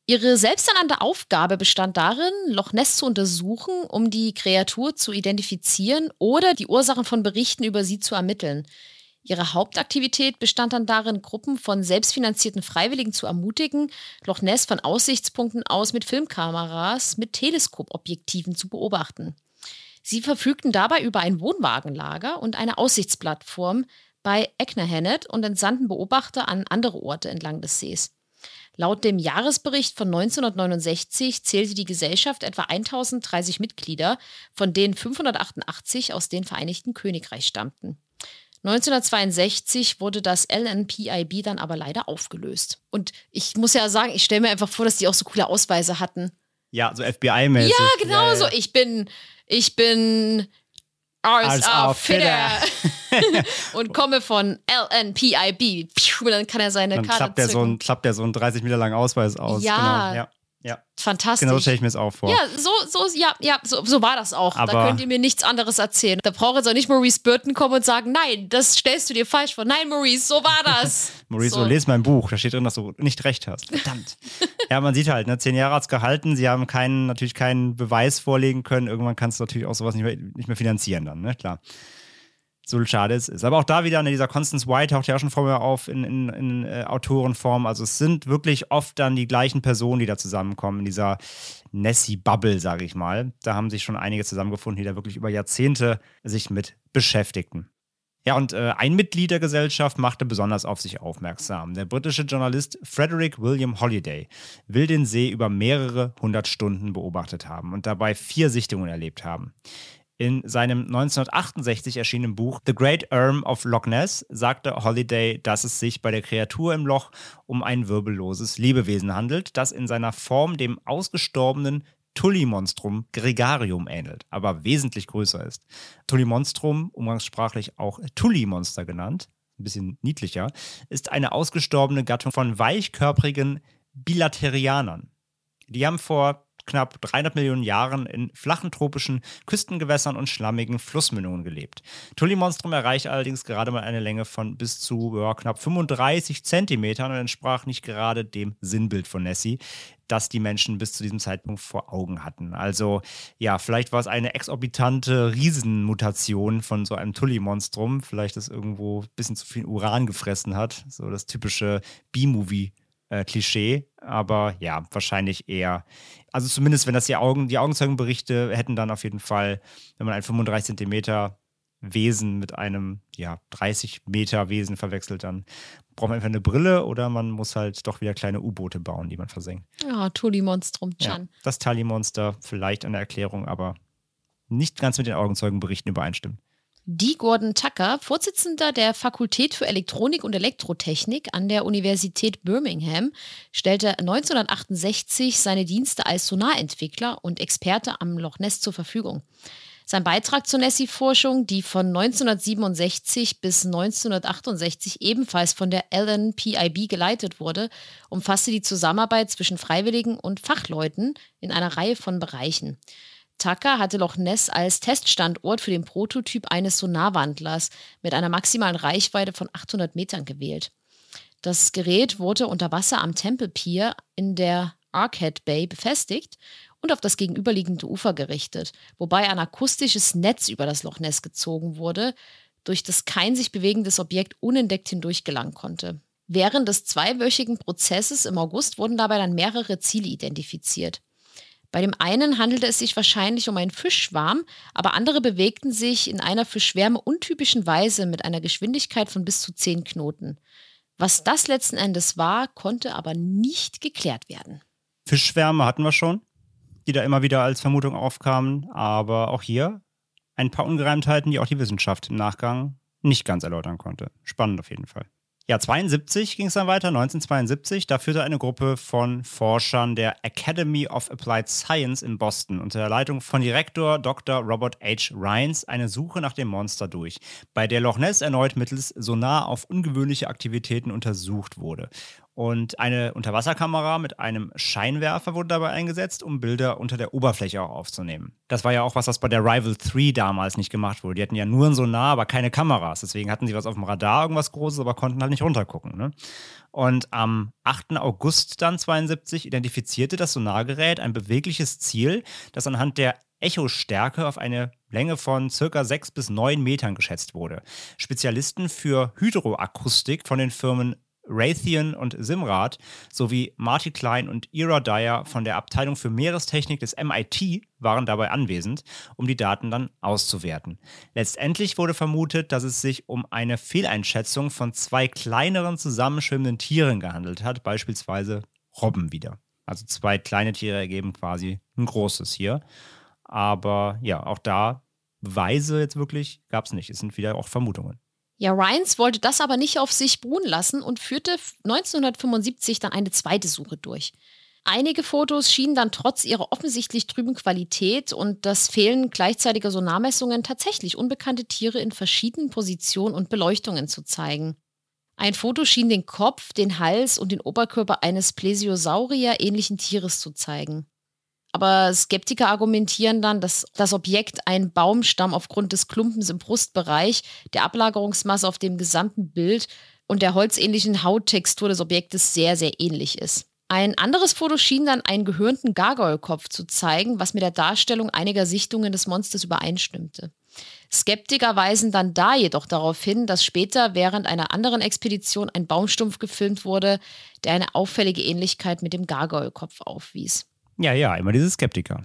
Ihre selbsternannte Aufgabe bestand darin, Loch Ness zu untersuchen, um die Kreatur zu identifizieren oder die Ursachen von Berichten über sie zu ermitteln. Ihre Hauptaktivität bestand dann darin, Gruppen von selbstfinanzierten Freiwilligen zu ermutigen, Loch Ness von Aussichtspunkten aus mit Filmkameras mit Teleskopobjektiven zu beobachten. Sie verfügten dabei über ein Wohnwagenlager und eine Aussichtsplattform bei Eknerhennet und entsandten Beobachter an andere Orte entlang des Sees. Laut dem Jahresbericht von 1969 zählte die Gesellschaft etwa 1030 Mitglieder, von denen 588 aus den Vereinigten Königreich stammten. 1962 wurde das LNPIB dann aber leider aufgelöst. Und ich muss ja sagen, ich stelle mir einfach vor, dass die auch so coole Ausweise hatten. Ja, so FBI-mäßig. Ja, genau ja, so. Ich bin, ich bin RSA Fitter und komme von LNPIB. Und dann kann er seine dann Karte klappt der, so ein, klappt der so einen 30 Meter langen Ausweis aus. Ja, genau. ja. Ja. Fantastisch. Genau stelle ich mir es auch vor. Ja, so, so, ja, ja, so, so war das auch. Aber da könnt ihr mir nichts anderes erzählen. Da braucht jetzt auch nicht Maurice Burton kommen und sagen, nein, das stellst du dir falsch vor. Nein, Maurice, so war das. Maurice, so. so lese mein Buch. Da steht drin, dass du nicht recht hast. Verdammt. ja, man sieht halt, ne, zehn Jahre hat es gehalten. Sie haben keinen, natürlich keinen Beweis vorlegen können. Irgendwann kannst du natürlich auch sowas nicht mehr, nicht mehr finanzieren dann, ne? Klar so schade es ist. Aber auch da wieder, ne, dieser Constance White taucht ja auch schon vorher auf in, in, in äh, Autorenform. Also es sind wirklich oft dann die gleichen Personen, die da zusammenkommen, in dieser Nessie-Bubble, sage ich mal. Da haben sich schon einige zusammengefunden, die da wirklich über Jahrzehnte sich mit beschäftigten. Ja, und äh, ein Mitglied der Gesellschaft machte besonders auf sich aufmerksam. Der britische Journalist Frederick William Holiday will den See über mehrere hundert Stunden beobachtet haben und dabei vier Sichtungen erlebt haben. In seinem 1968 erschienenen Buch The Great Erm of Loch Ness sagte Holiday, dass es sich bei der Kreatur im Loch um ein wirbelloses Lebewesen handelt, das in seiner Form dem ausgestorbenen Tullimonstrum gregarium ähnelt, aber wesentlich größer ist. Tullimonstrum, umgangssprachlich auch Tullimonster genannt, ein bisschen niedlicher, ist eine ausgestorbene Gattung von weichkörprigen Bilaterianern. Die haben vor knapp 300 Millionen Jahren in flachen tropischen Küstengewässern und schlammigen Flussmündungen gelebt. Tullimonstrum erreicht allerdings gerade mal eine Länge von bis zu ja, knapp 35 Zentimetern und entsprach nicht gerade dem Sinnbild von Nessie, das die Menschen bis zu diesem Zeitpunkt vor Augen hatten. Also ja, vielleicht war es eine exorbitante Riesenmutation von so einem Tullimonstrum, vielleicht das irgendwo ein bisschen zu viel Uran gefressen hat, so das typische B-Movie äh, aber ja, wahrscheinlich eher. Also zumindest, wenn das die Augen, die Augenzeugenberichte hätten dann auf jeden Fall, wenn man ein 35 Zentimeter Wesen mit einem ja 30 Meter Wesen verwechselt, dann braucht man einfach eine Brille oder man muss halt doch wieder kleine U-Boote bauen, die man versenkt. Ja, Tulli-Monstrum, Chan. Ja, das Tulli-Monster vielleicht eine Erklärung, aber nicht ganz mit den Augenzeugenberichten übereinstimmt. D. Gordon Tucker, Vorsitzender der Fakultät für Elektronik und Elektrotechnik an der Universität Birmingham, stellte 1968 seine Dienste als Sonarentwickler und Experte am Loch Ness zur Verfügung. Sein Beitrag zur Nessie-Forschung, die von 1967 bis 1968 ebenfalls von der LNPIB geleitet wurde, umfasste die Zusammenarbeit zwischen Freiwilligen und Fachleuten in einer Reihe von Bereichen. Tucker hatte Loch Ness als Teststandort für den Prototyp eines Sonarwandlers mit einer maximalen Reichweite von 800 Metern gewählt. Das Gerät wurde unter Wasser am Temple Pier in der Arcade Bay befestigt und auf das gegenüberliegende Ufer gerichtet, wobei ein akustisches Netz über das Loch Ness gezogen wurde, durch das kein sich bewegendes Objekt unentdeckt hindurch gelangen konnte. Während des zweiwöchigen Prozesses im August wurden dabei dann mehrere Ziele identifiziert. Bei dem einen handelte es sich wahrscheinlich um einen Fischschwarm, aber andere bewegten sich in einer für Schwärme untypischen Weise mit einer Geschwindigkeit von bis zu 10 Knoten. Was das letzten Endes war, konnte aber nicht geklärt werden. Fischschwärme hatten wir schon, die da immer wieder als Vermutung aufkamen, aber auch hier ein paar Ungereimtheiten, die auch die Wissenschaft im Nachgang nicht ganz erläutern konnte. Spannend auf jeden Fall. Ja, 72 ging es dann weiter, 1972. Da führte eine Gruppe von Forschern der Academy of Applied Science in Boston unter der Leitung von Direktor Dr. Robert H. Rhines eine Suche nach dem Monster durch, bei der Loch Ness erneut mittels Sonar auf ungewöhnliche Aktivitäten untersucht wurde. Und eine Unterwasserkamera mit einem Scheinwerfer wurde dabei eingesetzt, um Bilder unter der Oberfläche auch aufzunehmen. Das war ja auch was, was bei der Rival 3 damals nicht gemacht wurde. Die hatten ja nur ein Sonar, aber keine Kameras. Deswegen hatten sie was auf dem Radar, irgendwas Großes, aber konnten halt nicht runtergucken. Ne? Und am 8. August dann 72 identifizierte das Sonargerät ein bewegliches Ziel, das anhand der Echostärke auf eine Länge von circa 6 bis 9 Metern geschätzt wurde. Spezialisten für Hydroakustik von den Firmen Raytheon und Simrad sowie Marty Klein und Ira Dyer von der Abteilung für Meerestechnik des MIT waren dabei anwesend, um die Daten dann auszuwerten. Letztendlich wurde vermutet, dass es sich um eine Fehleinschätzung von zwei kleineren zusammenschwimmenden Tieren gehandelt hat, beispielsweise Robben wieder. Also zwei kleine Tiere ergeben quasi ein großes hier. Aber ja, auch da Beweise jetzt wirklich gab es nicht. Es sind wieder auch Vermutungen. Ja, Ryans wollte das aber nicht auf sich beruhen lassen und führte 1975 dann eine zweite Suche durch. Einige Fotos schienen dann trotz ihrer offensichtlich trüben Qualität und das Fehlen gleichzeitiger Sonarmessungen tatsächlich unbekannte Tiere in verschiedenen Positionen und Beleuchtungen zu zeigen. Ein Foto schien den Kopf, den Hals und den Oberkörper eines Plesiosaurier-ähnlichen Tieres zu zeigen. Aber Skeptiker argumentieren dann, dass das Objekt ein Baumstamm aufgrund des Klumpens im Brustbereich, der Ablagerungsmasse auf dem gesamten Bild und der holzähnlichen Hauttextur des Objektes sehr, sehr ähnlich ist. Ein anderes Foto schien dann einen gehörnten Gargoyle-Kopf zu zeigen, was mit der Darstellung einiger Sichtungen des Monsters übereinstimmte. Skeptiker weisen dann da jedoch darauf hin, dass später während einer anderen Expedition ein Baumstumpf gefilmt wurde, der eine auffällige Ähnlichkeit mit dem Gargoyle-Kopf aufwies. Ja, ja, immer diese Skeptiker.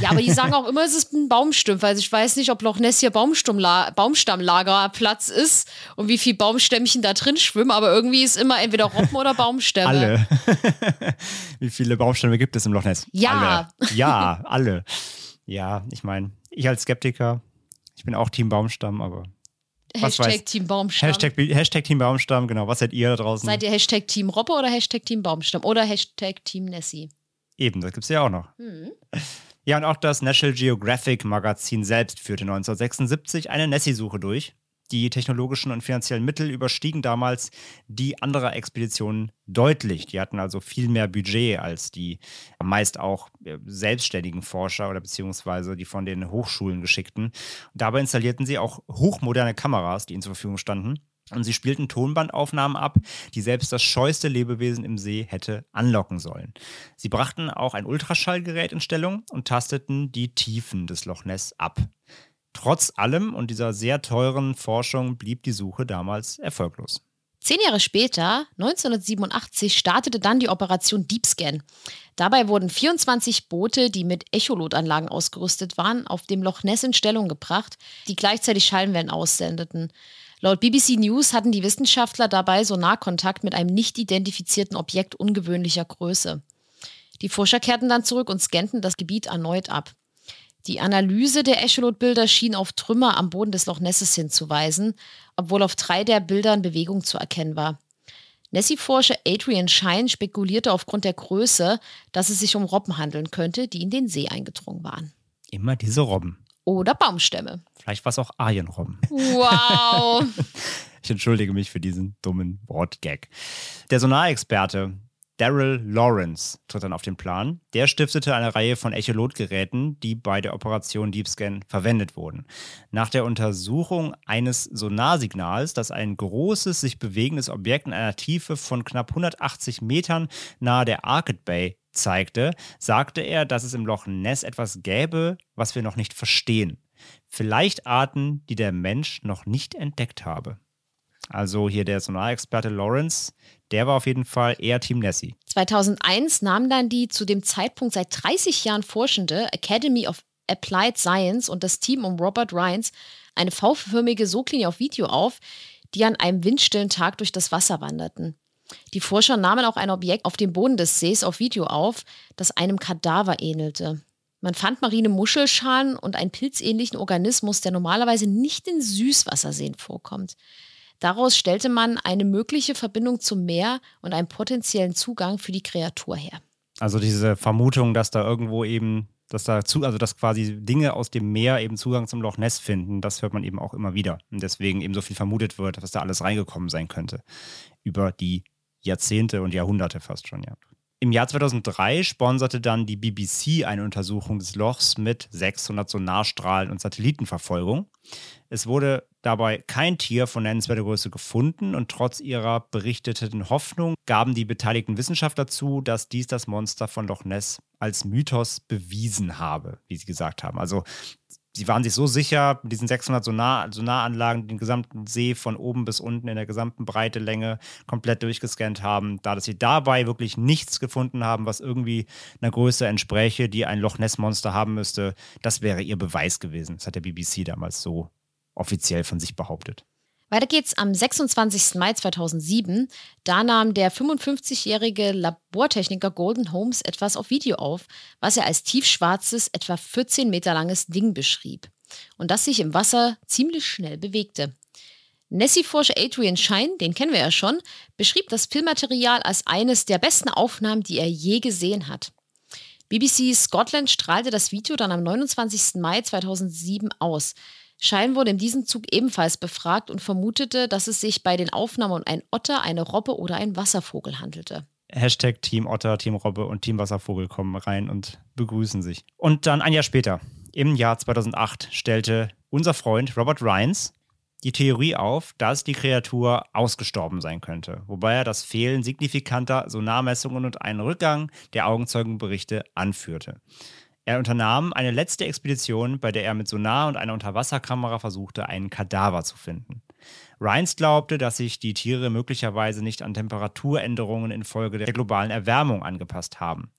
Ja, aber die sagen auch immer, es ist ein Baumstumpf. Also ich weiß nicht, ob Loch Ness hier Baumstammlagerplatz ist und wie viele Baumstämmchen da drin schwimmen, aber irgendwie ist immer entweder Robben oder Baumstämme. Alle. wie viele Baumstämme gibt es im Loch Ness? Ja. Alle. Ja, alle. Ja, ich meine, ich als Skeptiker, ich bin auch Team Baumstamm, aber was Hashtag weiß- Team Baumstamm. Hashtag, Hashtag Team Baumstamm, genau. Was seid ihr da draußen? Seid ihr Hashtag Team Robbe oder Hashtag Team Baumstamm oder Hashtag Team Nessie? Eben, das gibt es ja auch noch. Hm. Ja, und auch das National Geographic Magazin selbst führte 1976 eine Nessie-Suche durch. Die technologischen und finanziellen Mittel überstiegen damals die anderer Expeditionen deutlich. Die hatten also viel mehr Budget als die meist auch äh, selbstständigen Forscher oder beziehungsweise die von den Hochschulen geschickten. Und dabei installierten sie auch hochmoderne Kameras, die ihnen zur Verfügung standen. Und sie spielten Tonbandaufnahmen ab, die selbst das scheueste Lebewesen im See hätte anlocken sollen. Sie brachten auch ein Ultraschallgerät in Stellung und tasteten die Tiefen des Loch Ness ab. Trotz allem und dieser sehr teuren Forschung blieb die Suche damals erfolglos. Zehn Jahre später, 1987, startete dann die Operation Deepscan. Dabei wurden 24 Boote, die mit Echolotanlagen ausgerüstet waren, auf dem Loch Ness in Stellung gebracht, die gleichzeitig Schallwellen aussendeten. Laut BBC News hatten die Wissenschaftler dabei Sonarkontakt mit einem nicht identifizierten Objekt ungewöhnlicher Größe. Die Forscher kehrten dann zurück und scannten das Gebiet erneut ab. Die Analyse der Echolot-Bilder schien auf Trümmer am Boden des Loch Nesses hinzuweisen, obwohl auf drei der Bildern Bewegung zu erkennen war. Nessie-Forscher Adrian Shine spekulierte aufgrund der Größe, dass es sich um Robben handeln könnte, die in den See eingedrungen waren. Immer diese Robben. Oder Baumstämme. Vielleicht war es auch Arienrobben. Wow. Ich entschuldige mich für diesen dummen Wortgag. Der Sonarexperte Daryl Lawrence tritt dann auf den Plan. Der stiftete eine Reihe von Echolotgeräten, die bei der Operation Deep Scan verwendet wurden. Nach der Untersuchung eines Sonarsignals, das ein großes, sich bewegendes Objekt in einer Tiefe von knapp 180 Metern nahe der Arcade Bay zeigte, sagte er, dass es im Loch Ness etwas gäbe, was wir noch nicht verstehen. Vielleicht Arten, die der Mensch noch nicht entdeckt habe. Also hier der Sonarexperte Lawrence, der war auf jeden Fall eher Team Nessie. 2001 nahm dann die zu dem Zeitpunkt seit 30 Jahren forschende Academy of Applied Science und das Team um Robert Rines eine V-förmige Soglinie auf Video auf, die an einem windstillen Tag durch das Wasser wanderten. Die Forscher nahmen auch ein Objekt auf dem Boden des Sees auf Video auf, das einem Kadaver ähnelte. Man fand marine Muschelschalen und einen pilzähnlichen Organismus, der normalerweise nicht in Süßwasserseen vorkommt. Daraus stellte man eine mögliche Verbindung zum Meer und einen potenziellen Zugang für die Kreatur her. Also diese Vermutung, dass da irgendwo eben, dass da zu, also dass quasi Dinge aus dem Meer eben Zugang zum Loch Ness finden, das hört man eben auch immer wieder. Und deswegen eben so viel vermutet wird, dass da alles reingekommen sein könnte. Über die Jahrzehnte und Jahrhunderte fast schon, ja. Im Jahr 2003 sponserte dann die BBC eine Untersuchung des Lochs mit 600 Sonarstrahlen und Satellitenverfolgung. Es wurde dabei kein Tier von nennenswerter Größe gefunden und trotz ihrer berichteten Hoffnung gaben die beteiligten Wissenschaftler zu, dass dies das Monster von Loch Ness als Mythos bewiesen habe, wie sie gesagt haben. Also sie waren sich so sicher, mit diesen 600 Sonar Sonaranlagen den gesamten See von oben bis unten in der gesamten Breite, Länge komplett durchgescannt haben, da dass sie dabei wirklich nichts gefunden haben, was irgendwie einer Größe entspräche, die ein Loch Ness Monster haben müsste, das wäre ihr Beweis gewesen. Das hat der BBC damals so offiziell von sich behauptet. Weiter geht's am 26. Mai 2007. Da nahm der 55-jährige Labortechniker Golden Holmes etwas auf Video auf, was er als tiefschwarzes, etwa 14 Meter langes Ding beschrieb und das sich im Wasser ziemlich schnell bewegte. Nessie-Forscher Adrian Shine, den kennen wir ja schon, beschrieb das Filmmaterial als eines der besten Aufnahmen, die er je gesehen hat. BBC Scotland strahlte das Video dann am 29. Mai 2007 aus. Schein wurde in diesem Zug ebenfalls befragt und vermutete, dass es sich bei den Aufnahmen um einen Otter, eine Robbe oder einen Wasservogel handelte. Hashtag Team Otter, Team Robbe und Team Wasservogel kommen rein und begrüßen sich. Und dann ein Jahr später, im Jahr 2008, stellte unser Freund Robert Rines die Theorie auf, dass die Kreatur ausgestorben sein könnte, wobei er das Fehlen signifikanter Sonarmessungen und einen Rückgang der Augenzeugenberichte anführte. Er unternahm eine letzte Expedition, bei der er mit Sonar und einer Unterwasserkamera versuchte, einen Kadaver zu finden. Rines glaubte, dass sich die Tiere möglicherweise nicht an Temperaturänderungen infolge der globalen Erwärmung angepasst haben.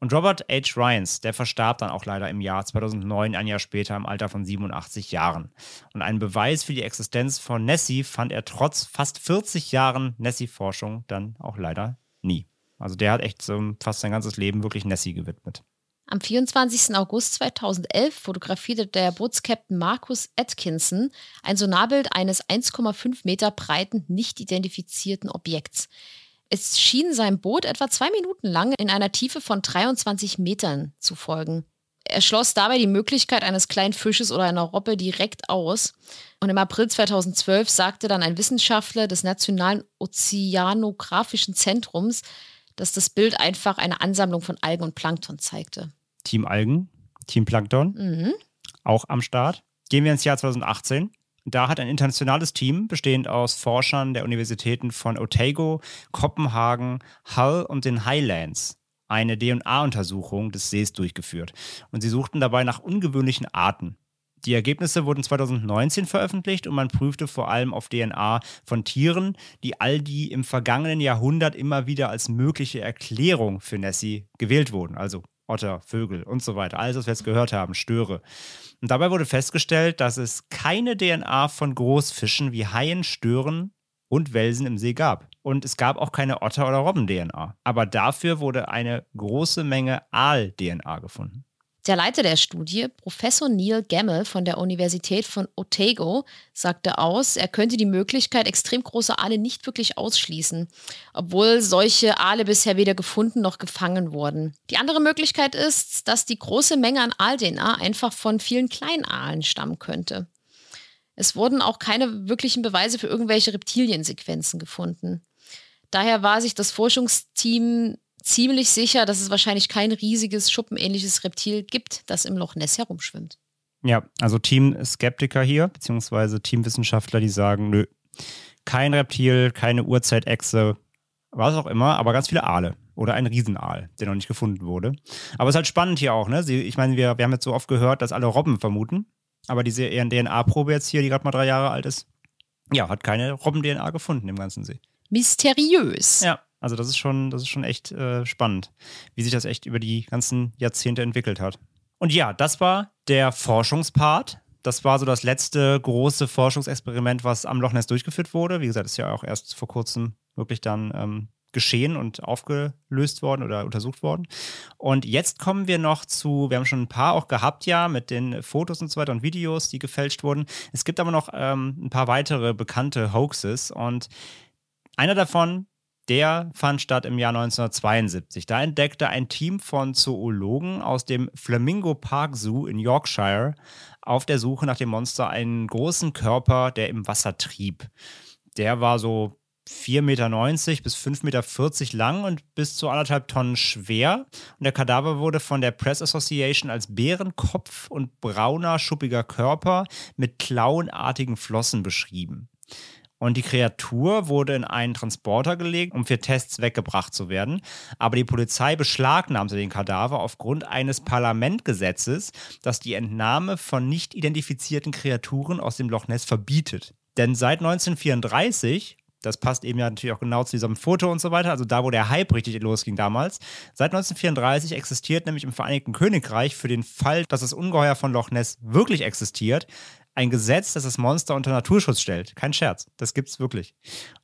Und Robert H. Ryans, der verstarb dann auch leider im Jahr 2009, ein Jahr später im Alter von 87 Jahren. Und einen Beweis für die Existenz von Nessie fand er trotz fast 40 Jahren Nessie-Forschung dann auch leider nie. Also der hat echt so fast sein ganzes Leben wirklich Nessie gewidmet. Am 24. August 2011 fotografierte der Bootskapitän Marcus Atkinson ein Sonarbild eines 1,5 Meter breiten, nicht identifizierten Objekts. Es schien seinem Boot etwa zwei Minuten lang in einer Tiefe von 23 Metern zu folgen. Er schloss dabei die Möglichkeit eines kleinen Fisches oder einer Robbe direkt aus. Und im April 2012 sagte dann ein Wissenschaftler des Nationalen Ozeanographischen Zentrums, dass das Bild einfach eine Ansammlung von Algen und Plankton zeigte. Team Algen, Team Plankton, Mhm. auch am Start. Gehen wir ins Jahr 2018. Da hat ein internationales Team, bestehend aus Forschern der Universitäten von Otago, Kopenhagen, Hull und den Highlands, eine DNA-Untersuchung des Sees durchgeführt. Und sie suchten dabei nach ungewöhnlichen Arten. Die Ergebnisse wurden 2019 veröffentlicht und man prüfte vor allem auf DNA von Tieren, die all die im vergangenen Jahrhundert immer wieder als mögliche Erklärung für Nessie gewählt wurden. Also Otter, Vögel und so weiter. Alles, was wir jetzt gehört haben, Störe. Und dabei wurde festgestellt, dass es keine DNA von Großfischen wie Haien, Stören und Welsen im See gab. Und es gab auch keine Otter- oder Robben-DNA. Aber dafür wurde eine große Menge Aal-DNA gefunden. Der Leiter der Studie, Professor Neil Gemmel von der Universität von Otago, sagte aus, er könnte die Möglichkeit extrem großer Aale nicht wirklich ausschließen, obwohl solche Aale bisher weder gefunden noch gefangen wurden. Die andere Möglichkeit ist, dass die große Menge an Aal-DNA einfach von vielen kleinen Aalen stammen könnte. Es wurden auch keine wirklichen Beweise für irgendwelche Reptiliensequenzen gefunden. Daher war sich das Forschungsteam ziemlich sicher, dass es wahrscheinlich kein riesiges schuppenähnliches Reptil gibt, das im Loch Ness herumschwimmt. Ja, also Team Skeptiker hier, beziehungsweise Teamwissenschaftler, die sagen, nö, kein Reptil, keine Urzeitechse, was auch immer, aber ganz viele Aale oder ein Riesenaal, der noch nicht gefunden wurde. Aber es ist halt spannend hier auch, ne? Sie, ich meine, wir, wir haben jetzt so oft gehört, dass alle Robben vermuten, aber diese DNA-Probe jetzt hier, die gerade mal drei Jahre alt ist, ja, hat keine Robben-DNA gefunden im ganzen See. Mysteriös. Ja, also das ist schon, das ist schon echt äh, spannend, wie sich das echt über die ganzen Jahrzehnte entwickelt hat. Und ja, das war der Forschungspart. Das war so das letzte große Forschungsexperiment, was am Loch Ness durchgeführt wurde. Wie gesagt, ist ja auch erst vor kurzem wirklich dann ähm, geschehen und aufgelöst worden oder untersucht worden. Und jetzt kommen wir noch zu, wir haben schon ein paar auch gehabt, ja, mit den Fotos und so weiter und Videos, die gefälscht wurden. Es gibt aber noch ähm, ein paar weitere bekannte Hoaxes und einer davon, der fand statt im Jahr 1972. Da entdeckte ein Team von Zoologen aus dem Flamingo Park Zoo in Yorkshire auf der Suche nach dem Monster einen großen Körper, der im Wasser trieb. Der war so 4,90 Meter bis 5,40 Meter lang und bis zu anderthalb Tonnen schwer. Und der Kadaver wurde von der Press Association als Bärenkopf und brauner, schuppiger Körper mit klauenartigen Flossen beschrieben. Und die Kreatur wurde in einen Transporter gelegt, um für Tests weggebracht zu werden. Aber die Polizei beschlagnahmte den Kadaver aufgrund eines Parlamentgesetzes, das die Entnahme von nicht identifizierten Kreaturen aus dem Loch Ness verbietet. Denn seit 1934 das passt eben ja natürlich auch genau zu diesem Foto und so weiter, also da, wo der Hype richtig losging damals. Seit 1934 existiert nämlich im Vereinigten Königreich für den Fall, dass das Ungeheuer von Loch Ness wirklich existiert, ein Gesetz, das das Monster unter Naturschutz stellt. Kein Scherz, das gibt's wirklich.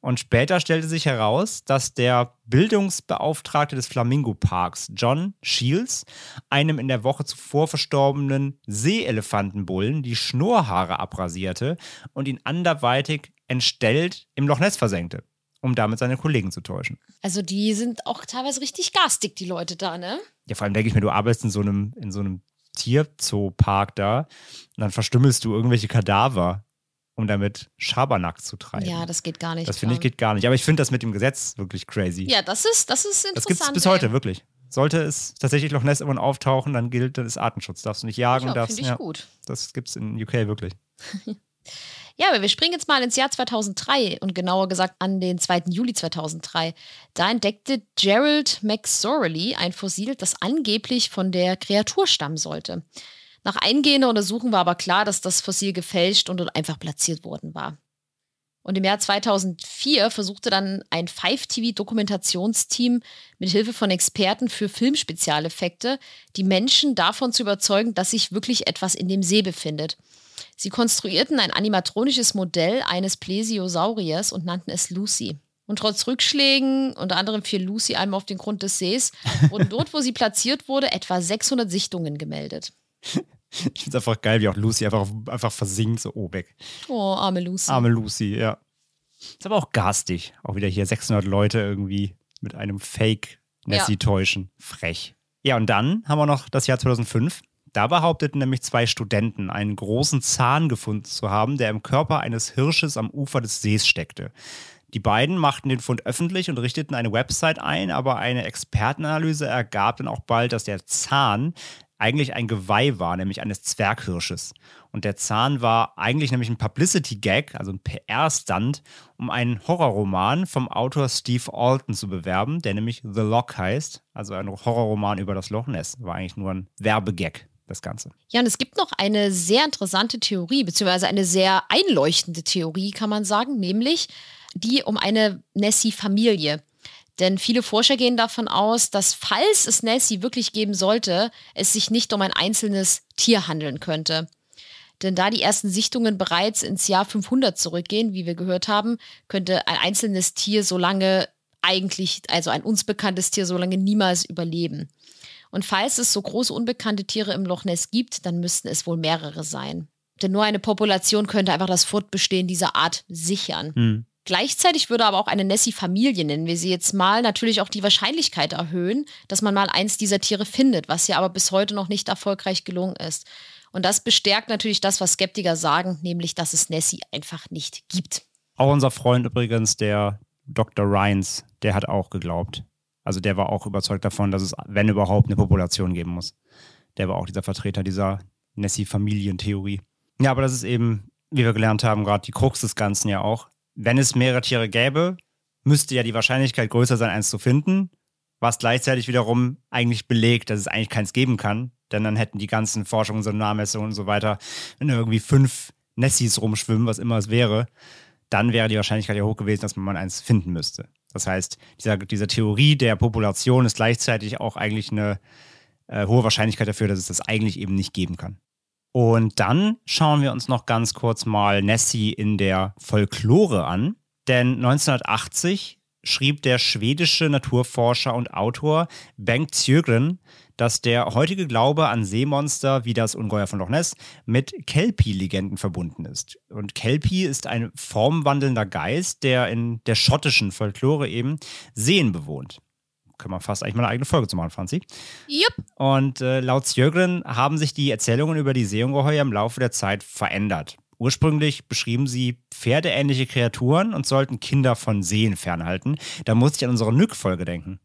Und später stellte sich heraus, dass der Bildungsbeauftragte des Flamingo Parks, John Shields, einem in der Woche zuvor verstorbenen Seeelefantenbullen die Schnurrhaare abrasierte und ihn anderweitig entstellt im Loch Ness versenkte, um damit seine Kollegen zu täuschen. Also die sind auch teilweise richtig garstig, die Leute da, ne? Ja, vor allem denke ich mir, du arbeitest in so einem, in so einem Tierzoo-Park da und dann verstümmelst du irgendwelche Kadaver, um damit Schabernack zu treiben. Ja, das geht gar nicht. Das finde ich geht gar nicht. Aber ich finde das mit dem Gesetz wirklich crazy. Ja, das ist, das ist interessant. Das gibt es bis heute, wirklich. Sollte es tatsächlich Loch Ness irgendwann auftauchen, dann gilt das Artenschutz. Darfst du nicht jagen, ja, darfst ich ja, gut. Das gibt es in UK wirklich. Ja, aber wir springen jetzt mal ins Jahr 2003 und genauer gesagt an den 2. Juli 2003. Da entdeckte Gerald McSorley ein Fossil, das angeblich von der Kreatur stammen sollte. Nach eingehender Untersuchung war aber klar, dass das Fossil gefälscht und einfach platziert worden war. Und im Jahr 2004 versuchte dann ein 5-TV-Dokumentationsteam mit Hilfe von Experten für Filmspezialeffekte die Menschen davon zu überzeugen, dass sich wirklich etwas in dem See befindet. Sie konstruierten ein animatronisches Modell eines Plesiosauriers und nannten es Lucy. Und trotz Rückschlägen, unter anderem fiel Lucy einmal auf den Grund des Sees, wurden dort, wo sie platziert wurde, etwa 600 Sichtungen gemeldet. Ich finde es einfach geil, wie auch Lucy einfach, einfach versinkt, so oh weg. Oh, arme Lucy. Arme Lucy, ja. Ist aber auch garstig. Auch wieder hier 600 Leute irgendwie mit einem Fake Nessie Ja. täuschen. Frech. Ja, und dann haben wir noch das Jahr 2005. Da behaupteten nämlich zwei Studenten, einen großen Zahn gefunden zu haben, der im Körper eines Hirsches am Ufer des Sees steckte. Die beiden machten den Fund öffentlich und richteten eine Website ein, aber eine Expertenanalyse ergab dann auch bald, dass der Zahn eigentlich ein Geweih war, nämlich eines Zwerghirsches. Und der Zahn war eigentlich nämlich ein Publicity-Gag, also ein PR-Stunt, um einen Horrorroman vom Autor Steve Alton zu bewerben, der nämlich The Loch heißt, also ein Horrorroman über das Loch Ness. War eigentlich nur ein Werbegag, das Ganze. Ja, und es gibt noch eine sehr interessante Theorie, beziehungsweise eine sehr einleuchtende Theorie, kann man sagen, nämlich die um eine Nessie-Familie. Denn viele Forscher gehen davon aus, dass falls es Nessie wirklich geben sollte, es sich nicht um ein einzelnes Tier handeln könnte. Denn da die ersten Sichtungen bereits ins Jahr 500 zurückgehen, wie wir gehört haben, könnte ein einzelnes Tier so lange eigentlich, also ein uns bekanntes Tier, so lange niemals überleben. Und falls es so große unbekannte Tiere im Loch Ness gibt, dann müssten es wohl mehrere sein. Denn nur eine Population könnte einfach das Fortbestehen dieser Art sichern. Hm. Gleichzeitig würde aber auch eine Nessie-Familie, nennen wir sie jetzt mal, natürlich auch die Wahrscheinlichkeit erhöhen, dass man mal eins dieser Tiere findet, was ja aber bis heute noch nicht erfolgreich gelungen ist. Und das bestärkt natürlich das, was Skeptiker sagen, nämlich, dass es Nessie einfach nicht gibt. Auch unser Freund übrigens, der Dr. Rhines, der hat auch geglaubt. Also der war auch überzeugt davon, dass es, wenn überhaupt, eine Population geben muss. Der war auch dieser Vertreter dieser Nessie-Familientheorie. Ja, aber das ist eben, wie wir gelernt haben, gerade die Krux des Ganzen ja auch. Wenn es mehrere Tiere gäbe, müsste ja die Wahrscheinlichkeit größer sein, eins zu finden, was gleichzeitig wiederum eigentlich belegt, dass es eigentlich keins geben kann. Denn dann hätten die ganzen Forschungen, Sonarmessungen und so weiter, wenn irgendwie fünf Nessies rumschwimmen, was immer es wäre, dann wäre die Wahrscheinlichkeit ja hoch gewesen, dass man eins finden müsste. Das heißt, dieser, diese Theorie der Population ist gleichzeitig auch eigentlich eine äh, hohe Wahrscheinlichkeit dafür, dass es das eigentlich eben nicht geben kann. Und dann schauen wir uns noch ganz kurz mal Nessie in der Folklore an. Denn 1980 schrieb der schwedische Naturforscher und Autor Bengt Sjögren, dass der heutige Glaube an Seemonster wie das Ungeheuer von Loch Ness mit Kelpie-Legenden verbunden ist. Und Kelpie ist ein formwandelnder Geist, der in der schottischen Folklore eben Seen bewohnt. Können wir fast eigentlich mal eine eigene Folge zu machen, Franzi. Jupp. Und äh, laut Sjögren haben sich die Erzählungen über die Seeungeheuer im Laufe der Zeit verändert. Ursprünglich beschrieben sie pferdeähnliche Kreaturen und sollten Kinder von Seen fernhalten. Da musste ich an unsere Nück-Folge denken.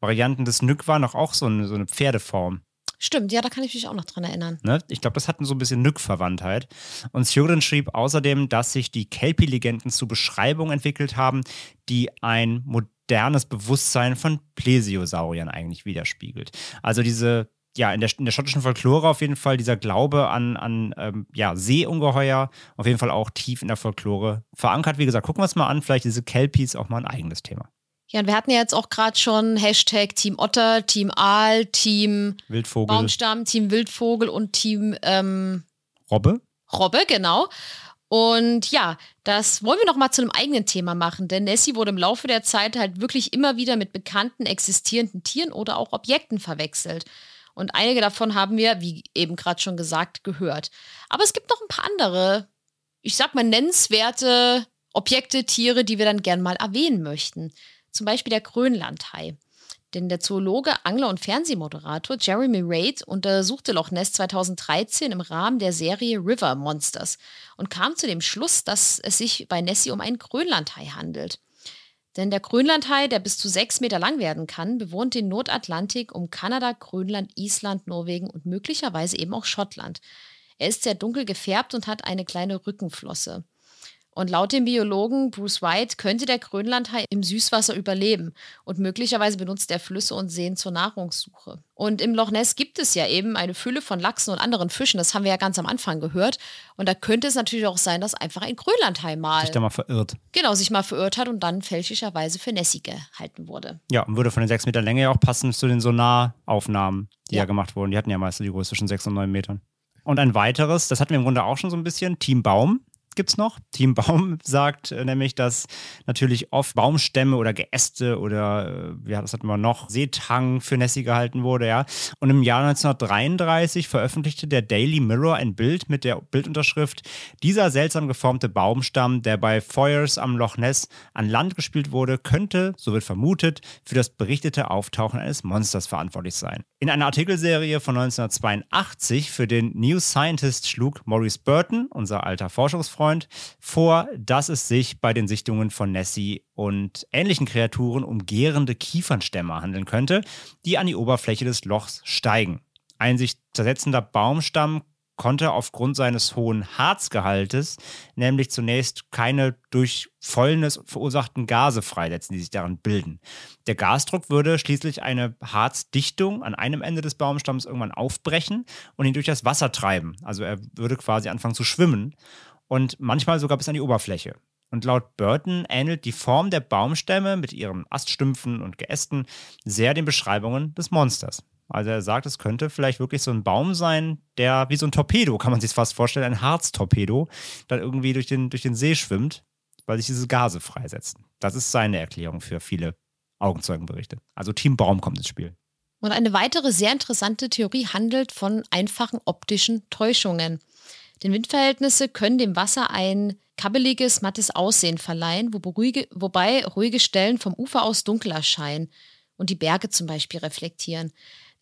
Varianten des Nück waren doch auch so eine, so eine Pferdeform. Stimmt, ja, da kann ich mich auch noch dran erinnern. Ne? Ich glaube, das hat so ein bisschen Nück-Verwandtheit. Und Sjögren schrieb außerdem, dass sich die Kelpie-Legenden zu Beschreibungen entwickelt haben, die ein modernes Bewusstsein von Plesiosauriern eigentlich widerspiegelt. Also diese ja, in der, in der schottischen Folklore auf jeden Fall dieser Glaube an, an ähm, ja, Seeungeheuer auf jeden Fall auch tief in der Folklore verankert. Wie gesagt, gucken wir uns mal an, vielleicht diese Kelpies auch mal ein eigenes Thema. Ja, und wir hatten ja jetzt auch gerade schon Hashtag Team Otter, Team Aal, Team Wildvogel. Baumstamm, Team Wildvogel und Team ähm, Robbe? Robbe, genau. Und ja, das wollen wir noch mal zu einem eigenen Thema machen, denn Nessie wurde im Laufe der Zeit halt wirklich immer wieder mit bekannten existierenden Tieren oder auch Objekten verwechselt. Und einige davon haben wir, wie eben gerade schon gesagt, gehört. Aber es gibt noch ein paar andere, ich sag mal, nennenswerte Objekte, Tiere, die wir dann gern mal erwähnen möchten. Zum Beispiel der Grönlandhai. Denn der Zoologe, Angler und Fernsehmoderator Jeremy Reid untersuchte Loch Ness 2013 im Rahmen der Serie River Monsters und kam zu dem Schluss, dass es sich bei Nessie um einen Grönlandhai handelt. Denn der Grönlandhai, der bis zu sechs Meter lang werden kann, bewohnt den Nordatlantik um Kanada, Grönland, Island, Norwegen und möglicherweise eben auch Schottland. Er ist sehr dunkel gefärbt und hat eine kleine Rückenflosse. Und laut dem Biologen Bruce White könnte der Grönlandhai im Süßwasser überleben und möglicherweise benutzt er Flüsse und Seen zur Nahrungssuche. Und im Loch Ness gibt es ja eben eine Fülle von Lachsen und anderen Fischen, das haben wir ja ganz am Anfang gehört. Und da könnte es natürlich auch sein, dass einfach ein Grönlandhai mal Sich da mal verirrt. genau sich mal verirrt hat und dann fälschlicherweise für Nessie gehalten wurde. Ja, und würde von den sechs Metern Länge ja auch passen zu den Sonaraufnahmen, die ja. Ja. gemacht wurden. Die hatten ja meistens die Größe zwischen sechs und neun Metern. Und ein weiteres, das hatten wir im Grunde auch schon so ein bisschen, Team Baum gibt's noch. Team Baum sagt äh, nämlich, dass natürlich oft Baumstämme oder Geäste oder, äh, ja, das hatten wir noch, Seetang für Nessie gehalten wurde, ja. Und im Jahr 1933 veröffentlichte der Daily Mirror ein Bild mit der Bildunterschrift Dieser seltsam geformte Baumstamm, der bei Feuers am Loch Ness an Land gespielt wurde, könnte, so wird vermutet, für das berichtete Auftauchen eines Monsters verantwortlich sein. In einer Artikelserie von 1982 für den New Scientist schlug Maurice Burton, unser alter Forschungsfreund, vor, dass es sich bei den Sichtungen von Nessie und ähnlichen Kreaturen um gärende Kiefernstämme handeln könnte, die an die Oberfläche des Lochs steigen. Ein sich zersetzender Baumstamm konnte aufgrund seines hohen Harzgehaltes nämlich zunächst keine durch Fäulnis verursachten Gase freisetzen, die sich darin bilden. Der Gasdruck würde schließlich eine Harzdichtung an einem Ende des Baumstamms irgendwann aufbrechen und ihn durch das Wasser treiben. Also er würde quasi anfangen zu schwimmen und manchmal sogar bis an die Oberfläche. Und laut Burton ähnelt die Form der Baumstämme mit ihren Aststümpfen und Geästen sehr den Beschreibungen des Monsters. Also er sagt, es könnte vielleicht wirklich so ein Baum sein, der wie so ein Torpedo, kann man sich fast vorstellen, ein Harztorpedo, dann irgendwie durch den, durch den See schwimmt, weil sich diese Gase freisetzen. Das ist seine Erklärung für viele Augenzeugenberichte. Also Team Baum kommt ins Spiel. Und eine weitere sehr interessante Theorie handelt von einfachen optischen Täuschungen. Denn Windverhältnisse können dem Wasser ein kabbeliges, mattes Aussehen verleihen, wo ruhige, wobei ruhige Stellen vom Ufer aus dunkel erscheinen und die Berge zum Beispiel reflektieren.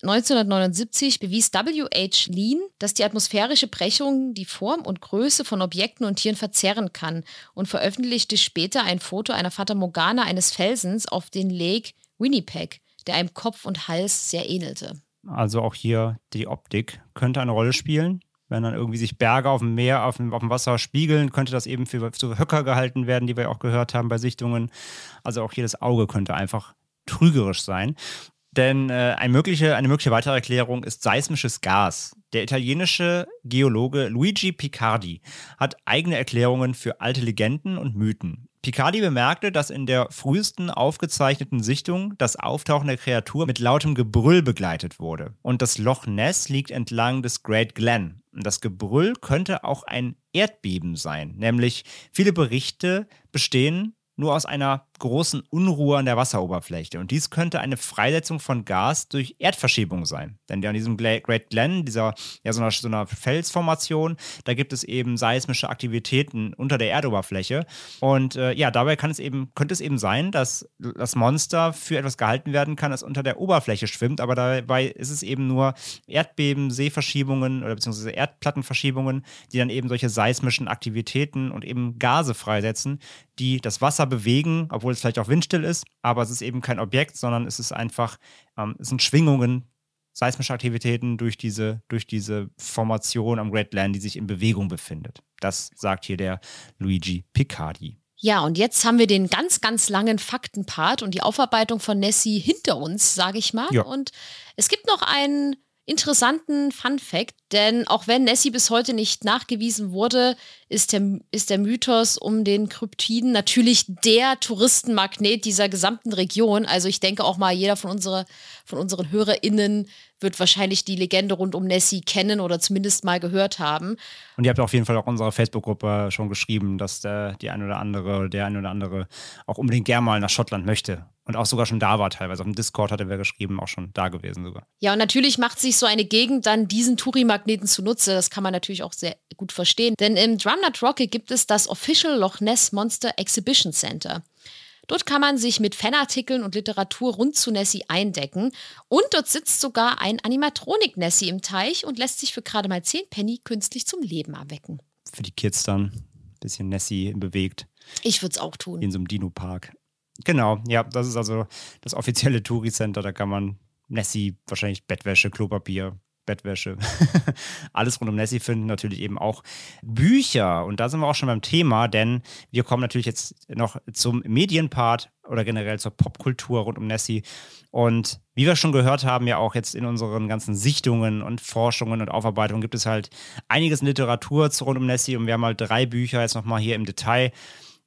1979 bewies W.H. Lean, dass die atmosphärische Brechung die Form und Größe von Objekten und Tieren verzerren kann und veröffentlichte später ein Foto einer Fata Morgana eines Felsens auf den Lake Winnipeg, der einem Kopf und Hals sehr ähnelte. Also auch hier die Optik könnte eine Rolle spielen. Wenn dann irgendwie sich Berge auf dem Meer, auf dem, auf dem Wasser spiegeln, könnte das eben für so Höcker gehalten werden, die wir auch gehört haben bei Sichtungen. Also auch das Auge könnte einfach trügerisch sein. Denn äh, eine, mögliche, eine mögliche weitere Erklärung ist seismisches Gas. Der italienische Geologe Luigi Picardi hat eigene Erklärungen für alte Legenden und Mythen. Picardi bemerkte, dass in der frühesten aufgezeichneten Sichtung das Auftauchen der Kreatur mit lautem Gebrüll begleitet wurde. Und das Loch Ness liegt entlang des Great Glen. Das Gebrüll könnte auch ein Erdbeben sein, nämlich viele Berichte bestehen nur aus einer großen Unruhe an der Wasseroberfläche. Und dies könnte eine Freisetzung von Gas durch Erdverschiebung sein. Denn an diesem Great Glen, dieser ja, so einer, so einer Felsformation, da gibt es eben seismische Aktivitäten unter der Erdoberfläche. Und äh, ja, dabei kann es eben, könnte es eben sein, dass das Monster für etwas gehalten werden kann, das unter der Oberfläche schwimmt. Aber dabei ist es eben nur Erdbeben, Seeverschiebungen oder beziehungsweise Erdplattenverschiebungen, die dann eben solche seismischen Aktivitäten und eben Gase freisetzen, die das Wasser bewegen, obwohl obwohl es vielleicht auch windstill ist, aber es ist eben kein Objekt, sondern es ist einfach, ähm, es sind Schwingungen, seismische Aktivitäten durch diese, durch diese Formation am Great Land, die sich in Bewegung befindet. Das sagt hier der Luigi Picardi. Ja, und jetzt haben wir den ganz, ganz langen Faktenpart und die Aufarbeitung von Nessie hinter uns, sage ich mal. Ja. Und es gibt noch einen interessanten Fun Fact, denn auch wenn Nessie bis heute nicht nachgewiesen wurde, ist der, ist der Mythos um den Kryptiden natürlich der Touristenmagnet dieser gesamten Region. Also ich denke auch mal, jeder von, unsere, von unseren HörerInnen wird wahrscheinlich die Legende rund um Nessie kennen oder zumindest mal gehört haben. Und ihr habt auf jeden Fall auch unserer Facebook-Gruppe schon geschrieben, dass der, die ein oder andere, der ein oder andere auch unbedingt gern mal nach Schottland möchte und auch sogar schon da war teilweise. Auf dem Discord hatte wer geschrieben, auch schon da gewesen sogar. Ja, und natürlich macht sich so eine Gegend dann diesen Touri-Magneten zunutze. Das kann man natürlich auch sehr gut verstehen. Denn im Drumnut Rocket gibt es das Official Loch Ness Monster Exhibition Center. Dort kann man sich mit Fanartikeln und Literatur rund zu Nessie eindecken. Und dort sitzt sogar ein Animatronik-Nessie im Teich und lässt sich für gerade mal 10 Penny künstlich zum Leben erwecken. Für die Kids dann ein bisschen Nessie bewegt. Ich würde es auch tun. In so einem Dino-Park. Genau, ja, das ist also das offizielle Touri-Center. Da kann man Nessie, wahrscheinlich Bettwäsche, Klopapier, Bettwäsche, alles rund um Nessie finden. Natürlich eben auch Bücher. Und da sind wir auch schon beim Thema, denn wir kommen natürlich jetzt noch zum Medienpart oder generell zur Popkultur rund um Nessie. Und wie wir schon gehört haben, ja auch jetzt in unseren ganzen Sichtungen und Forschungen und Aufarbeitungen gibt es halt einiges in Literatur rund um Nessie. Und wir haben mal drei Bücher jetzt nochmal hier im Detail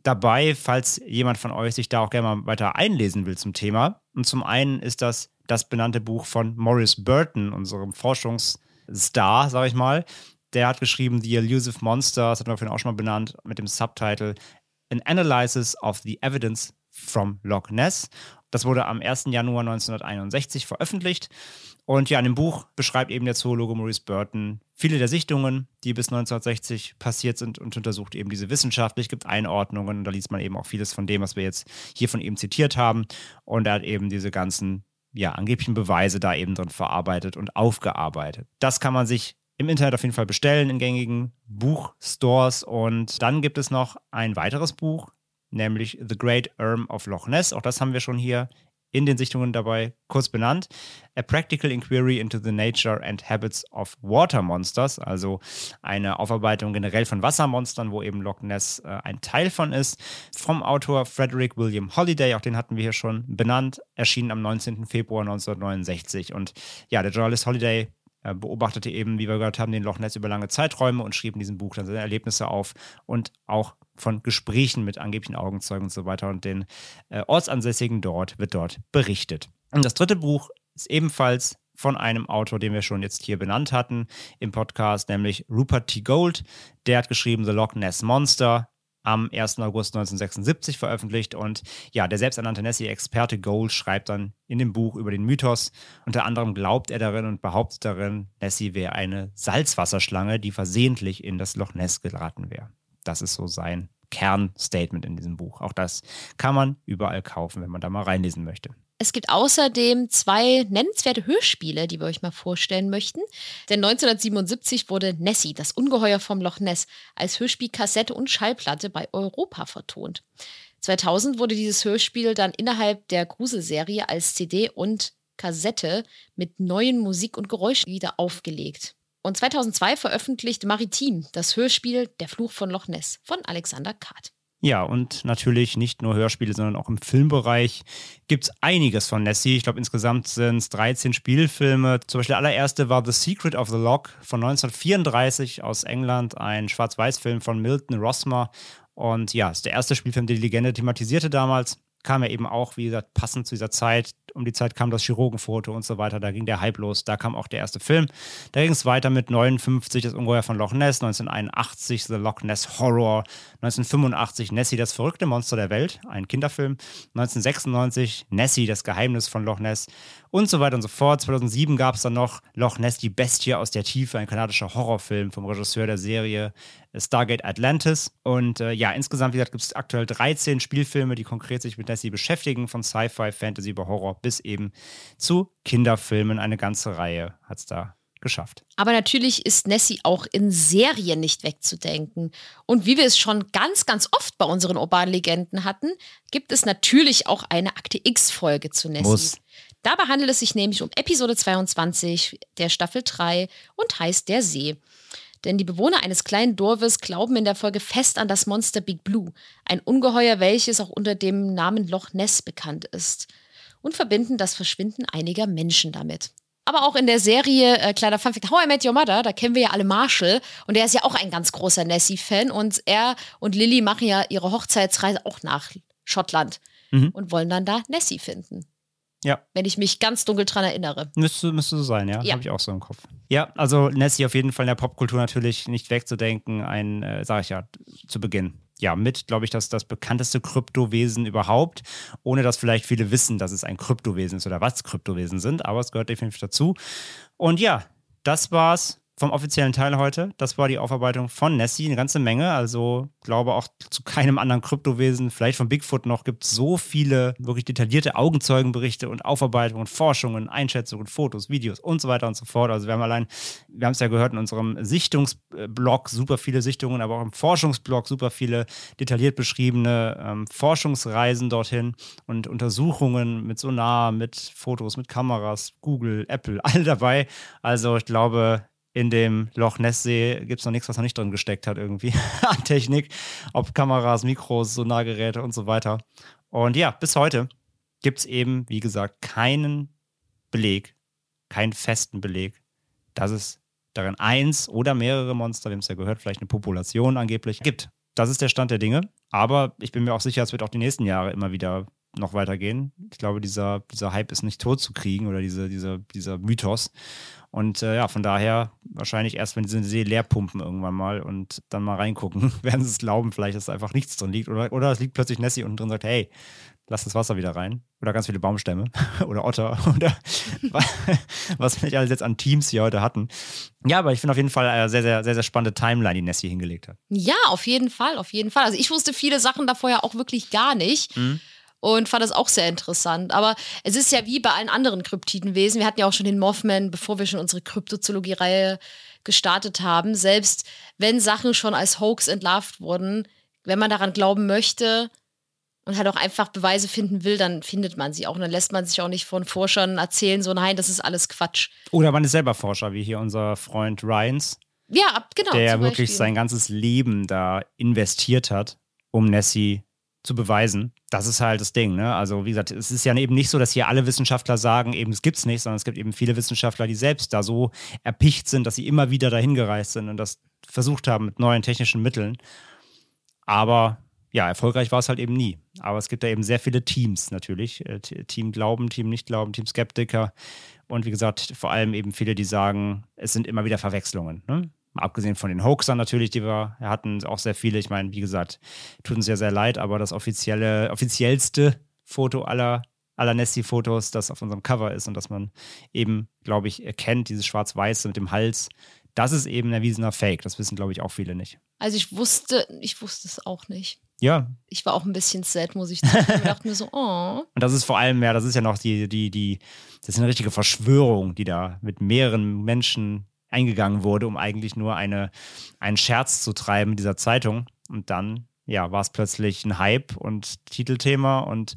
dabei, falls jemand von euch sich da auch gerne mal weiter einlesen will zum Thema. Und zum einen ist das das benannte Buch von Maurice Burton, unserem Forschungsstar, sage ich mal. Der hat geschrieben The Elusive Monster, das hatten wir vorhin auch schon mal benannt, mit dem Subtitle An Analysis of the Evidence from Loch Ness. Das wurde am 1. Januar 1961 veröffentlicht. Und ja, in dem Buch beschreibt eben der Zoologe Maurice Burton viele der Sichtungen, die bis 1960 passiert sind und untersucht eben diese wissenschaftlich, gibt Einordnungen und da liest man eben auch vieles von dem, was wir jetzt hier von ihm zitiert haben. Und er hat eben diese ganzen, ja, angeblichen Beweise da eben drin verarbeitet und aufgearbeitet. Das kann man sich im Internet auf jeden Fall bestellen in gängigen Buchstores. Und dann gibt es noch ein weiteres Buch, nämlich The Great Erm of Loch Ness. Auch das haben wir schon hier in den Sichtungen dabei kurz benannt. A Practical Inquiry into the Nature and Habits of Water Monsters, also eine Aufarbeitung generell von Wassermonstern, wo eben Loch Ness äh, ein Teil von ist. Vom Autor Frederick William Holiday, auch den hatten wir hier schon benannt, erschienen am 19. Februar 1969. Und ja, der Journalist Holiday äh, beobachtete eben, wie wir gehört haben, den Loch Ness über lange Zeiträume und schrieb in diesem Buch dann seine Erlebnisse auf und auch von Gesprächen mit angeblichen Augenzeugen und so weiter und den äh, Ortsansässigen dort wird dort berichtet. Und das dritte Buch ist ebenfalls von einem Autor, den wir schon jetzt hier benannt hatten im Podcast, nämlich Rupert T. Gold. Der hat geschrieben The Loch Ness Monster, am 1. August 1976 veröffentlicht. Und ja, der selbsternannte Nessie-Experte Gold schreibt dann in dem Buch über den Mythos. Unter anderem glaubt er darin und behauptet darin, Nessie wäre eine Salzwasserschlange, die versehentlich in das Loch Ness geraten wäre. Das ist so sein Kernstatement in diesem Buch. Auch das kann man überall kaufen, wenn man da mal reinlesen möchte. Es gibt außerdem zwei nennenswerte Hörspiele, die wir euch mal vorstellen möchten. Denn 1977 wurde Nessie, das Ungeheuer vom Loch Ness, als Hörspielkassette und Schallplatte bei Europa vertont. 2000 wurde dieses Hörspiel dann innerhalb der Gruselserie als CD und Kassette mit neuen Musik- und Geräuschen wieder aufgelegt. Und 2002 veröffentlichte Maritim das Hörspiel Der Fluch von Loch Ness von Alexander Kart. Ja, und natürlich nicht nur Hörspiele, sondern auch im Filmbereich gibt es einiges von Nessie. Ich glaube, insgesamt sind es 13 Spielfilme. Zum Beispiel der allererste war The Secret of the Lock von 1934 aus England, ein Schwarz-Weiß-Film von Milton Rossmer. Und ja, ist der erste Spielfilm, der die Legende thematisierte damals. Kam ja eben auch, wie gesagt, passend zu dieser Zeit um die Zeit kam das Chirurgenfoto und so weiter. Da ging der Hype los. Da kam auch der erste Film. Da ging es weiter mit 59, das Ungeheuer von Loch Ness, 1981 The Loch Ness Horror, 1985 Nessie, das verrückte Monster der Welt, ein Kinderfilm, 1996 Nessie, das Geheimnis von Loch Ness und so weiter und so fort. 2007 gab es dann noch Loch Ness, die Bestie aus der Tiefe, ein kanadischer Horrorfilm vom Regisseur der Serie Stargate Atlantis. Und äh, ja, insgesamt, wie gesagt, gibt es aktuell 13 Spielfilme, die konkret sich mit Nessie beschäftigen, von Sci-Fi, Fantasy über Horror bis eben zu Kinderfilmen. Eine ganze Reihe hat es da geschafft. Aber natürlich ist Nessie auch in Serien nicht wegzudenken. Und wie wir es schon ganz, ganz oft bei unseren urbanen Legenden hatten, gibt es natürlich auch eine Akte X-Folge zu Nessie. Muss. Dabei handelt es sich nämlich um Episode 22 der Staffel 3 und heißt Der See. Denn die Bewohner eines kleinen Dorfes glauben in der Folge fest an das Monster Big Blue, ein Ungeheuer, welches auch unter dem Namen Loch Ness bekannt ist und verbinden das Verschwinden einiger Menschen damit. Aber auch in der Serie, äh, kleiner Funfact, How I Met Your Mother, da kennen wir ja alle Marshall und der ist ja auch ein ganz großer Nessie-Fan und er und Lily machen ja ihre Hochzeitsreise auch nach Schottland mhm. und wollen dann da Nessie finden. Ja. Wenn ich mich ganz dunkel dran erinnere. Müsste, müsste so sein, ja. ja. Habe ich auch so im Kopf. Ja, also Nessie auf jeden Fall in der Popkultur natürlich nicht wegzudenken. Ein, äh, sage ich ja, zu Beginn ja, mit, glaube ich, das, das bekannteste Kryptowesen überhaupt, ohne dass vielleicht viele wissen, dass es ein Kryptowesen ist oder was Kryptowesen sind, aber es gehört definitiv dazu. Und ja, das war's vom offiziellen Teil heute. Das war die Aufarbeitung von Nessie, eine ganze Menge. Also glaube auch zu keinem anderen Kryptowesen, vielleicht von Bigfoot noch, gibt es so viele wirklich detaillierte Augenzeugenberichte und Aufarbeitungen, Forschungen, Einschätzungen, Fotos, Videos und so weiter und so fort. Also wir haben allein, wir haben es ja gehört in unserem Sichtungsblog, super viele Sichtungen, aber auch im Forschungsblog super viele detailliert beschriebene ähm, Forschungsreisen dorthin und Untersuchungen mit Sonar, mit Fotos, mit Kameras, Google, Apple, alle dabei. Also ich glaube, in dem Loch Ness-See gibt es noch nichts, was noch nicht drin gesteckt hat, irgendwie an Technik. Ob Kameras, Mikros, Sonargeräte und so weiter. Und ja, bis heute gibt es eben, wie gesagt, keinen Beleg, keinen festen Beleg, dass es darin eins oder mehrere Monster, wir haben es ja gehört, vielleicht eine Population angeblich gibt. Das ist der Stand der Dinge. Aber ich bin mir auch sicher, es wird auch die nächsten Jahre immer wieder noch weitergehen. Ich glaube, dieser, dieser Hype ist nicht tot zu kriegen oder diese, dieser, dieser Mythos. Und äh, ja, von daher wahrscheinlich erst, wenn diese See leer pumpen irgendwann mal und dann mal reingucken, werden sie es glauben, vielleicht, dass einfach nichts drin liegt. Oder, oder es liegt plötzlich Nessie unten drin und sagt, hey, lass das Wasser wieder rein. Oder ganz viele Baumstämme oder Otter oder was wir nicht alles jetzt an Teams hier heute hatten. Ja, aber ich finde auf jeden Fall eine sehr, sehr, sehr, sehr spannende Timeline, die Nessie hingelegt hat. Ja, auf jeden Fall, auf jeden Fall. Also ich wusste viele Sachen davor ja auch wirklich gar nicht. Mhm und fand das auch sehr interessant. Aber es ist ja wie bei allen anderen Kryptidenwesen. Wir hatten ja auch schon den Mothman, bevor wir schon unsere Kryptozoologie-Reihe gestartet haben. Selbst wenn Sachen schon als Hoax entlarvt wurden, wenn man daran glauben möchte und halt auch einfach Beweise finden will, dann findet man sie auch. Und dann lässt man sich auch nicht von Forschern erzählen, so nein, das ist alles Quatsch. Oder man ist selber Forscher, wie hier unser Freund Ryans. Ja, genau. Der wirklich sein ganzes Leben da investiert hat, um Nessie zu beweisen. Das ist halt das Ding. Ne? Also, wie gesagt, es ist ja eben nicht so, dass hier alle Wissenschaftler sagen, eben es gibt es nicht, sondern es gibt eben viele Wissenschaftler, die selbst da so erpicht sind, dass sie immer wieder dahin gereist sind und das versucht haben mit neuen technischen Mitteln. Aber ja, erfolgreich war es halt eben nie. Aber es gibt da eben sehr viele Teams natürlich. Äh, Team Glauben, Team Nicht-Glauben, Team Skeptiker. Und wie gesagt, vor allem eben viele, die sagen, es sind immer wieder Verwechslungen. Ne? Abgesehen von den Hoaxern natürlich, die wir hatten, auch sehr viele. Ich meine, wie gesagt, tut uns ja sehr leid, aber das offizielle, offiziellste Foto aller, aller Nessie-Fotos, das auf unserem Cover ist und das man eben, glaube ich, erkennt, dieses Schwarz-Weiße mit dem Hals, das ist eben ein erwiesener Fake. Das wissen, glaube ich, auch viele nicht. Also ich wusste, ich wusste es auch nicht. Ja, Ich war auch ein bisschen sad, muss ich sagen. Ich dachte mir so, oh. Und das ist vor allem, ja, das ist ja noch die, die, die, das ist eine richtige Verschwörung, die da mit mehreren Menschen eingegangen wurde, um eigentlich nur eine, einen Scherz zu treiben dieser Zeitung. Und dann, ja, war es plötzlich ein Hype und Titelthema und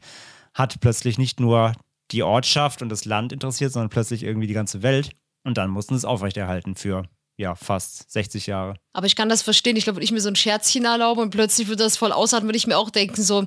hat plötzlich nicht nur die Ortschaft und das Land interessiert, sondern plötzlich irgendwie die ganze Welt. Und dann mussten sie es aufrechterhalten für, ja, fast 60 Jahre. Aber ich kann das verstehen. Ich glaube, wenn ich mir so ein Scherzchen erlaube und plötzlich wird das voll ausatmen, würde ich mir auch denken, so,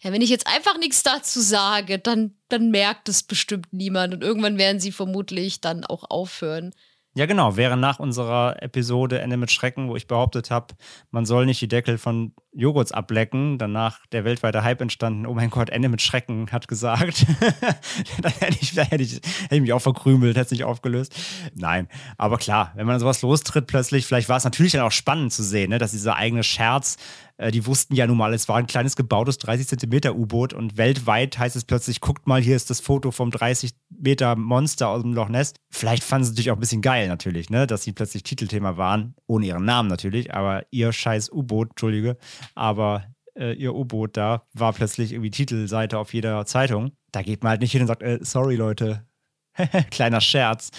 ja, wenn ich jetzt einfach nichts dazu sage, dann, dann merkt es bestimmt niemand. Und irgendwann werden sie vermutlich dann auch aufhören. Ja, genau. Wäre nach unserer Episode Ende mit Schrecken, wo ich behauptet habe, man soll nicht die Deckel von Joghurts ablecken, danach der weltweite Hype entstanden, oh mein Gott, Ende mit Schrecken hat gesagt. dann hätte ich, dann hätte ich, hätte ich mich auch verkrümelt, hätte es nicht aufgelöst. Nein, aber klar, wenn man sowas lostritt plötzlich, vielleicht war es natürlich dann auch spannend zu sehen, ne, dass dieser eigene Scherz, äh, die wussten ja nun mal, es war ein kleines gebautes 30 Zentimeter U-Boot und weltweit heißt es plötzlich, guckt mal, hier ist das Foto vom 30 Meter Monster aus dem Loch Ness. Vielleicht fanden sie es natürlich auch ein bisschen geil natürlich, ne, dass sie plötzlich Titelthema waren, ohne ihren Namen natürlich, aber ihr scheiß U-Boot, Entschuldige, aber äh, ihr U-Boot da war plötzlich irgendwie Titelseite auf jeder Zeitung. Da geht man halt nicht hin und sagt, äh, sorry Leute, kleiner Scherz.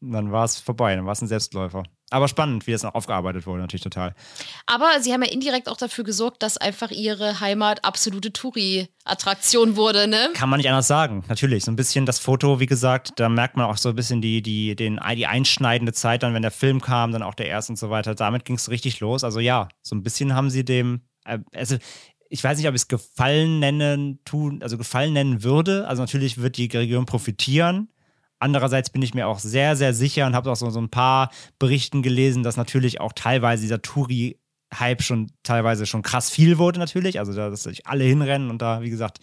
Und dann war es vorbei, dann war es ein Selbstläufer. Aber spannend, wie das noch aufgearbeitet wurde, natürlich total. Aber sie haben ja indirekt auch dafür gesorgt, dass einfach ihre Heimat absolute Touri-Attraktion wurde, ne? Kann man nicht anders sagen, natürlich. So ein bisschen das Foto, wie gesagt, da merkt man auch so ein bisschen die, die, den, die einschneidende Zeit, dann, wenn der Film kam, dann auch der erste und so weiter. Damit ging es richtig los. Also ja, so ein bisschen haben sie dem, äh, also ich weiß nicht, ob ich es Gefallen nennen tun, also Gefallen nennen würde. Also natürlich wird die Region profitieren. Andererseits bin ich mir auch sehr, sehr sicher und habe auch so, so ein paar Berichten gelesen, dass natürlich auch teilweise dieser Touri-Hype schon teilweise schon krass viel wurde, natürlich. Also, da- dass sich alle hinrennen und da, wie gesagt,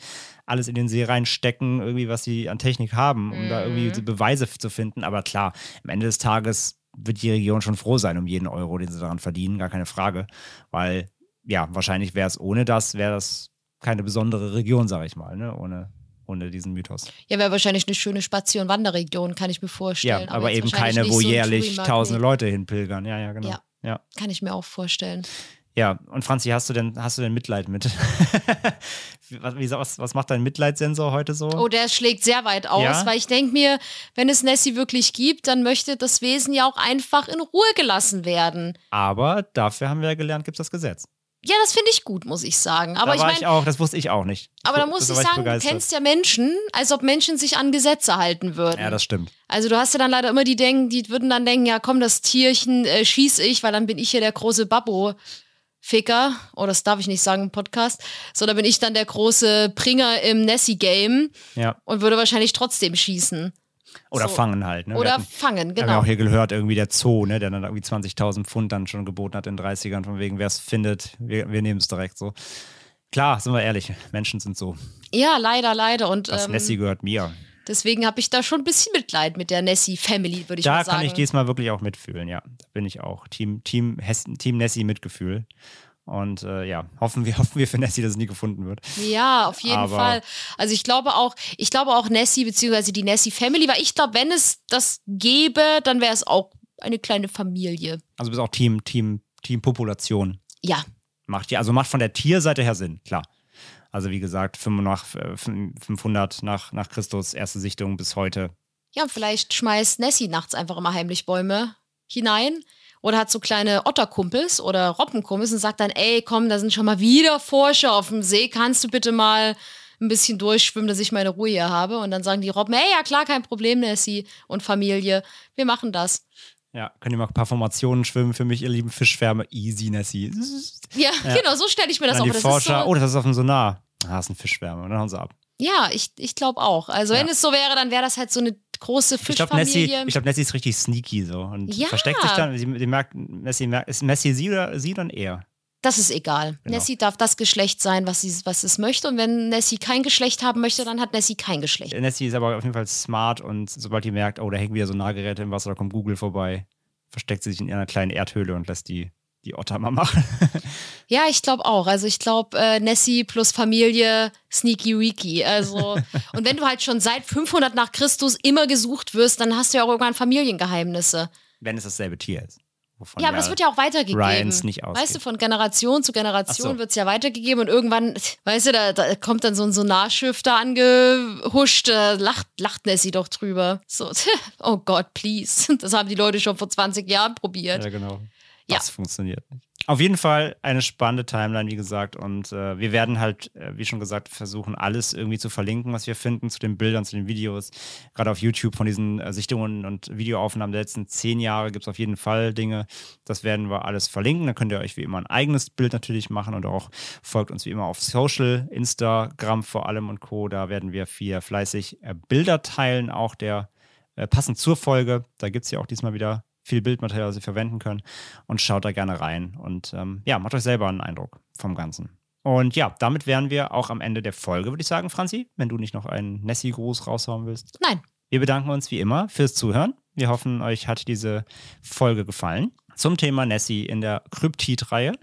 alles in den See reinstecken, irgendwie, was sie an Technik haben, um da irgendwie so Beweise zu finden. Aber klar, am Ende des Tages wird die Region schon froh sein um jeden Euro, den sie daran verdienen, gar keine Frage. Weil, ja, wahrscheinlich wäre es ohne das, wäre das keine besondere Region, sage ich mal, ne? Ohne, ohne diesen Mythos. Ja, wäre wahrscheinlich eine schöne Spazier- und Wanderregion, kann ich mir vorstellen. Ja, aber, jetzt eben keine, wo so jährlich tausende Leute hinpilgern. Ja, ja, genau. Ja. Ja. Kann ich mir auch vorstellen. ja. Und Franzi, hast du denn, hast du denn Mitleid mit? was, was, macht dein Mitleidssensor heute so? Oh, der schlägt sehr weit aus, Ja? weil ich denke mir, wenn es Nessie wirklich gibt, dann möchte das Wesen ja auch einfach in Ruhe gelassen werden. Aber dafür haben wir ja gelernt, gibt es das Gesetz. Ja, das finde ich gut, muss ich sagen. Aber da ich war meine, ich auch, das wusste ich auch nicht. aber da muss ich sagen, du kennst ja Menschen, als ob Menschen sich an Gesetze halten würden. Ja, das stimmt. Also du hast ja dann leider immer die denken, die würden dann denken, ja komm, das Tierchen äh, schieß ich, weil dann bin ich hier der große Babbo. Ficker, oh, das darf ich nicht sagen im Podcast, sondern bin ich dann der große Pringer im Nessie-Game Ja. und würde wahrscheinlich trotzdem schießen. Oder So. fangen halt. Ne? Wir Oder hatten- fangen, Wir haben genau. ja auch hier gehört, irgendwie der Zoo, ne, der dann irgendwie 20.000 Pfund dann schon geboten hat in den 30ern, von wegen, wer es findet, wir, wir nehmen es direkt so. Klar, sind wir ehrlich, Menschen sind so. Ja, leider, leider. Und Das ähm, Nessie gehört mir. deswegen habe ich da schon ein bisschen Mitleid mit der Nessie-Family, würde ich Da mal sagen. kann ich diesmal wirklich auch mitfühlen, ja. Da bin ich auch. Team, Team, Hessen, Team Nessie Mitgefühl. Und äh, ja, hoffen wir, hoffen wir für Nessie, dass es nie gefunden wird. Ja, auf jeden Aber- Fall. Also ich glaube auch, ich glaube auch Nessie beziehungsweise die Nessie Family, weil ich glaube, wenn es das gäbe, dann wäre es auch eine kleine Familie. Also du bist auch Team, Team, Team Population. Ja, Macht ja, also macht von der Tierseite her Sinn, klar. Also wie gesagt, 500 nach, äh, 500 nach, nach Christus, erste Sichtung bis heute. ja, und vielleicht schmeißt Nessie nachts einfach immer heimlich Bäume hinein oder hat so kleine Otterkumpels oder Robbenkumpels und sagt dann, ey, komm, da sind schon mal wieder Forscher auf dem See, kannst du bitte mal ein bisschen durchschwimmen, dass ich meine Ruhe hier habe? Und dann sagen die Robben, ey, ja klar, kein Problem, Nessie und Familie, wir machen das. Ja, könnt ihr mal ein paar Formationen schwimmen für mich, ihr lieben Fischschwärme. Easy, Nessie. Ja, genau, so stelle ich mir das Dann auch die vor. Das Forscher, ist so, oh, das ist auf dem Sonar. Ah, ist ein Fischschwärme. Und dann hauen sie ab. Ja, ich, ich glaube auch. Also, wenn Ja. es so wäre, dann wäre das halt so eine große Ich glaube, Nessie, glaub, Nessie ist richtig sneaky so und Ja. versteckt sich dann. Sie, sie merkt, Nessie merkt, ist Messi sie oder sie dann er? das ist egal. Genau. Nessie darf das Geschlecht sein, was, sie, was es möchte. Und wenn Nessie kein Geschlecht haben möchte, dann hat Nessie kein Geschlecht. Nessie ist aber auf jeden Fall smart und sobald die merkt, oh, da hängen wieder so Nahgeräte im Wasser, da kommt Google vorbei, versteckt sie sich in einer kleinen Erdhöhle und lässt die, die Otter mal machen. Ja, ich glaube auch. Also ich glaube, äh, Nessie plus Familie, sneaky weaky. Also, und wenn du halt schon seit 500 nach Christus immer gesucht wirst, dann hast du ja auch irgendwann Familiengeheimnisse. Wenn es dasselbe Tier ist. Ja, aber das wird ja auch weitergegeben. Ryans nicht ausgeht. Weißt du, von Generation zu Generation so. wird es ja weitergegeben und irgendwann, weißt du, da, da kommt dann so ein Sonarschiff da angehuscht, da lacht, lacht Nessie doch drüber. So, oh Gott, please. Das haben die Leute schon vor 20 Jahren probiert. Ja, genau. Ja. Das funktioniert nicht. Auf jeden Fall eine spannende Timeline, wie gesagt. Und äh, wir werden halt, äh, wie schon gesagt, versuchen, alles irgendwie zu verlinken, was wir finden, zu den Bildern, zu den Videos. Gerade auf YouTube von diesen äh, Sichtungen und Videoaufnahmen der letzten zehn Jahre gibt es auf jeden Fall Dinge. Das werden wir alles verlinken. Da könnt ihr euch wie immer ein eigenes Bild natürlich machen und auch folgt uns wie immer auf Social, Instagram vor allem und Co. Da werden wir viel fleißig äh, Bilder teilen, auch der äh, passend zur Folge. Da gibt es ja auch diesmal wieder viel Bildmaterial, das ihr verwenden könnt. Und schaut da gerne rein. Und ähm, ja, macht euch selber einen Eindruck vom Ganzen. Und ja, damit wären wir auch am Ende der Folge, würde ich sagen, Franzi, wenn du nicht noch einen Nessie-Gruß raushauen willst. Nein. Wir bedanken uns wie immer fürs Zuhören. Wir hoffen, euch hat diese Folge gefallen. Zum Thema Nessie in der Kryptid-Reihe.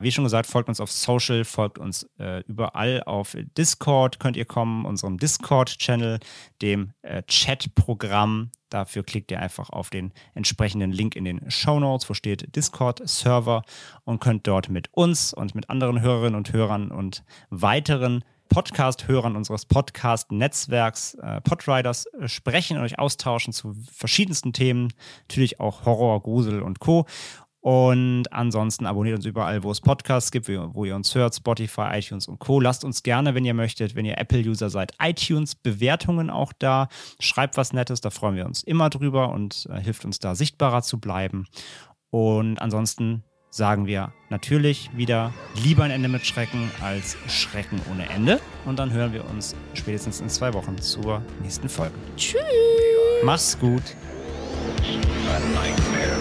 Wie schon gesagt, folgt uns auf Social, folgt uns äh, überall auf Discord, könnt ihr kommen, unserem Discord-Channel, dem äh, Chat-Programm. Dafür klickt ihr einfach auf den entsprechenden Link in den Show Notes, wo steht Discord-Server und könnt dort mit uns und mit anderen Hörerinnen und Hörern und weiteren Podcast-Hörern unseres Podcast-Netzwerks äh, Podriders äh, sprechen und euch austauschen zu verschiedensten Themen. Natürlich auch Horror, Grusel und Co. Und ansonsten abonniert uns überall, wo es Podcasts gibt, wo ihr uns hört, Spotify, iTunes und Co. Lasst uns gerne, wenn ihr möchtet, wenn ihr Apple-User seid, iTunes-Bewertungen auch da. Schreibt was Nettes, da freuen wir uns immer drüber und äh, hilft uns da sichtbarer zu bleiben. Und ansonsten sagen wir natürlich wieder lieber ein Ende mit Schrecken als Schrecken ohne Ende. Und dann hören wir uns spätestens in zwei Wochen zur nächsten Folge. Tschüss. Mach's gut. A nightmare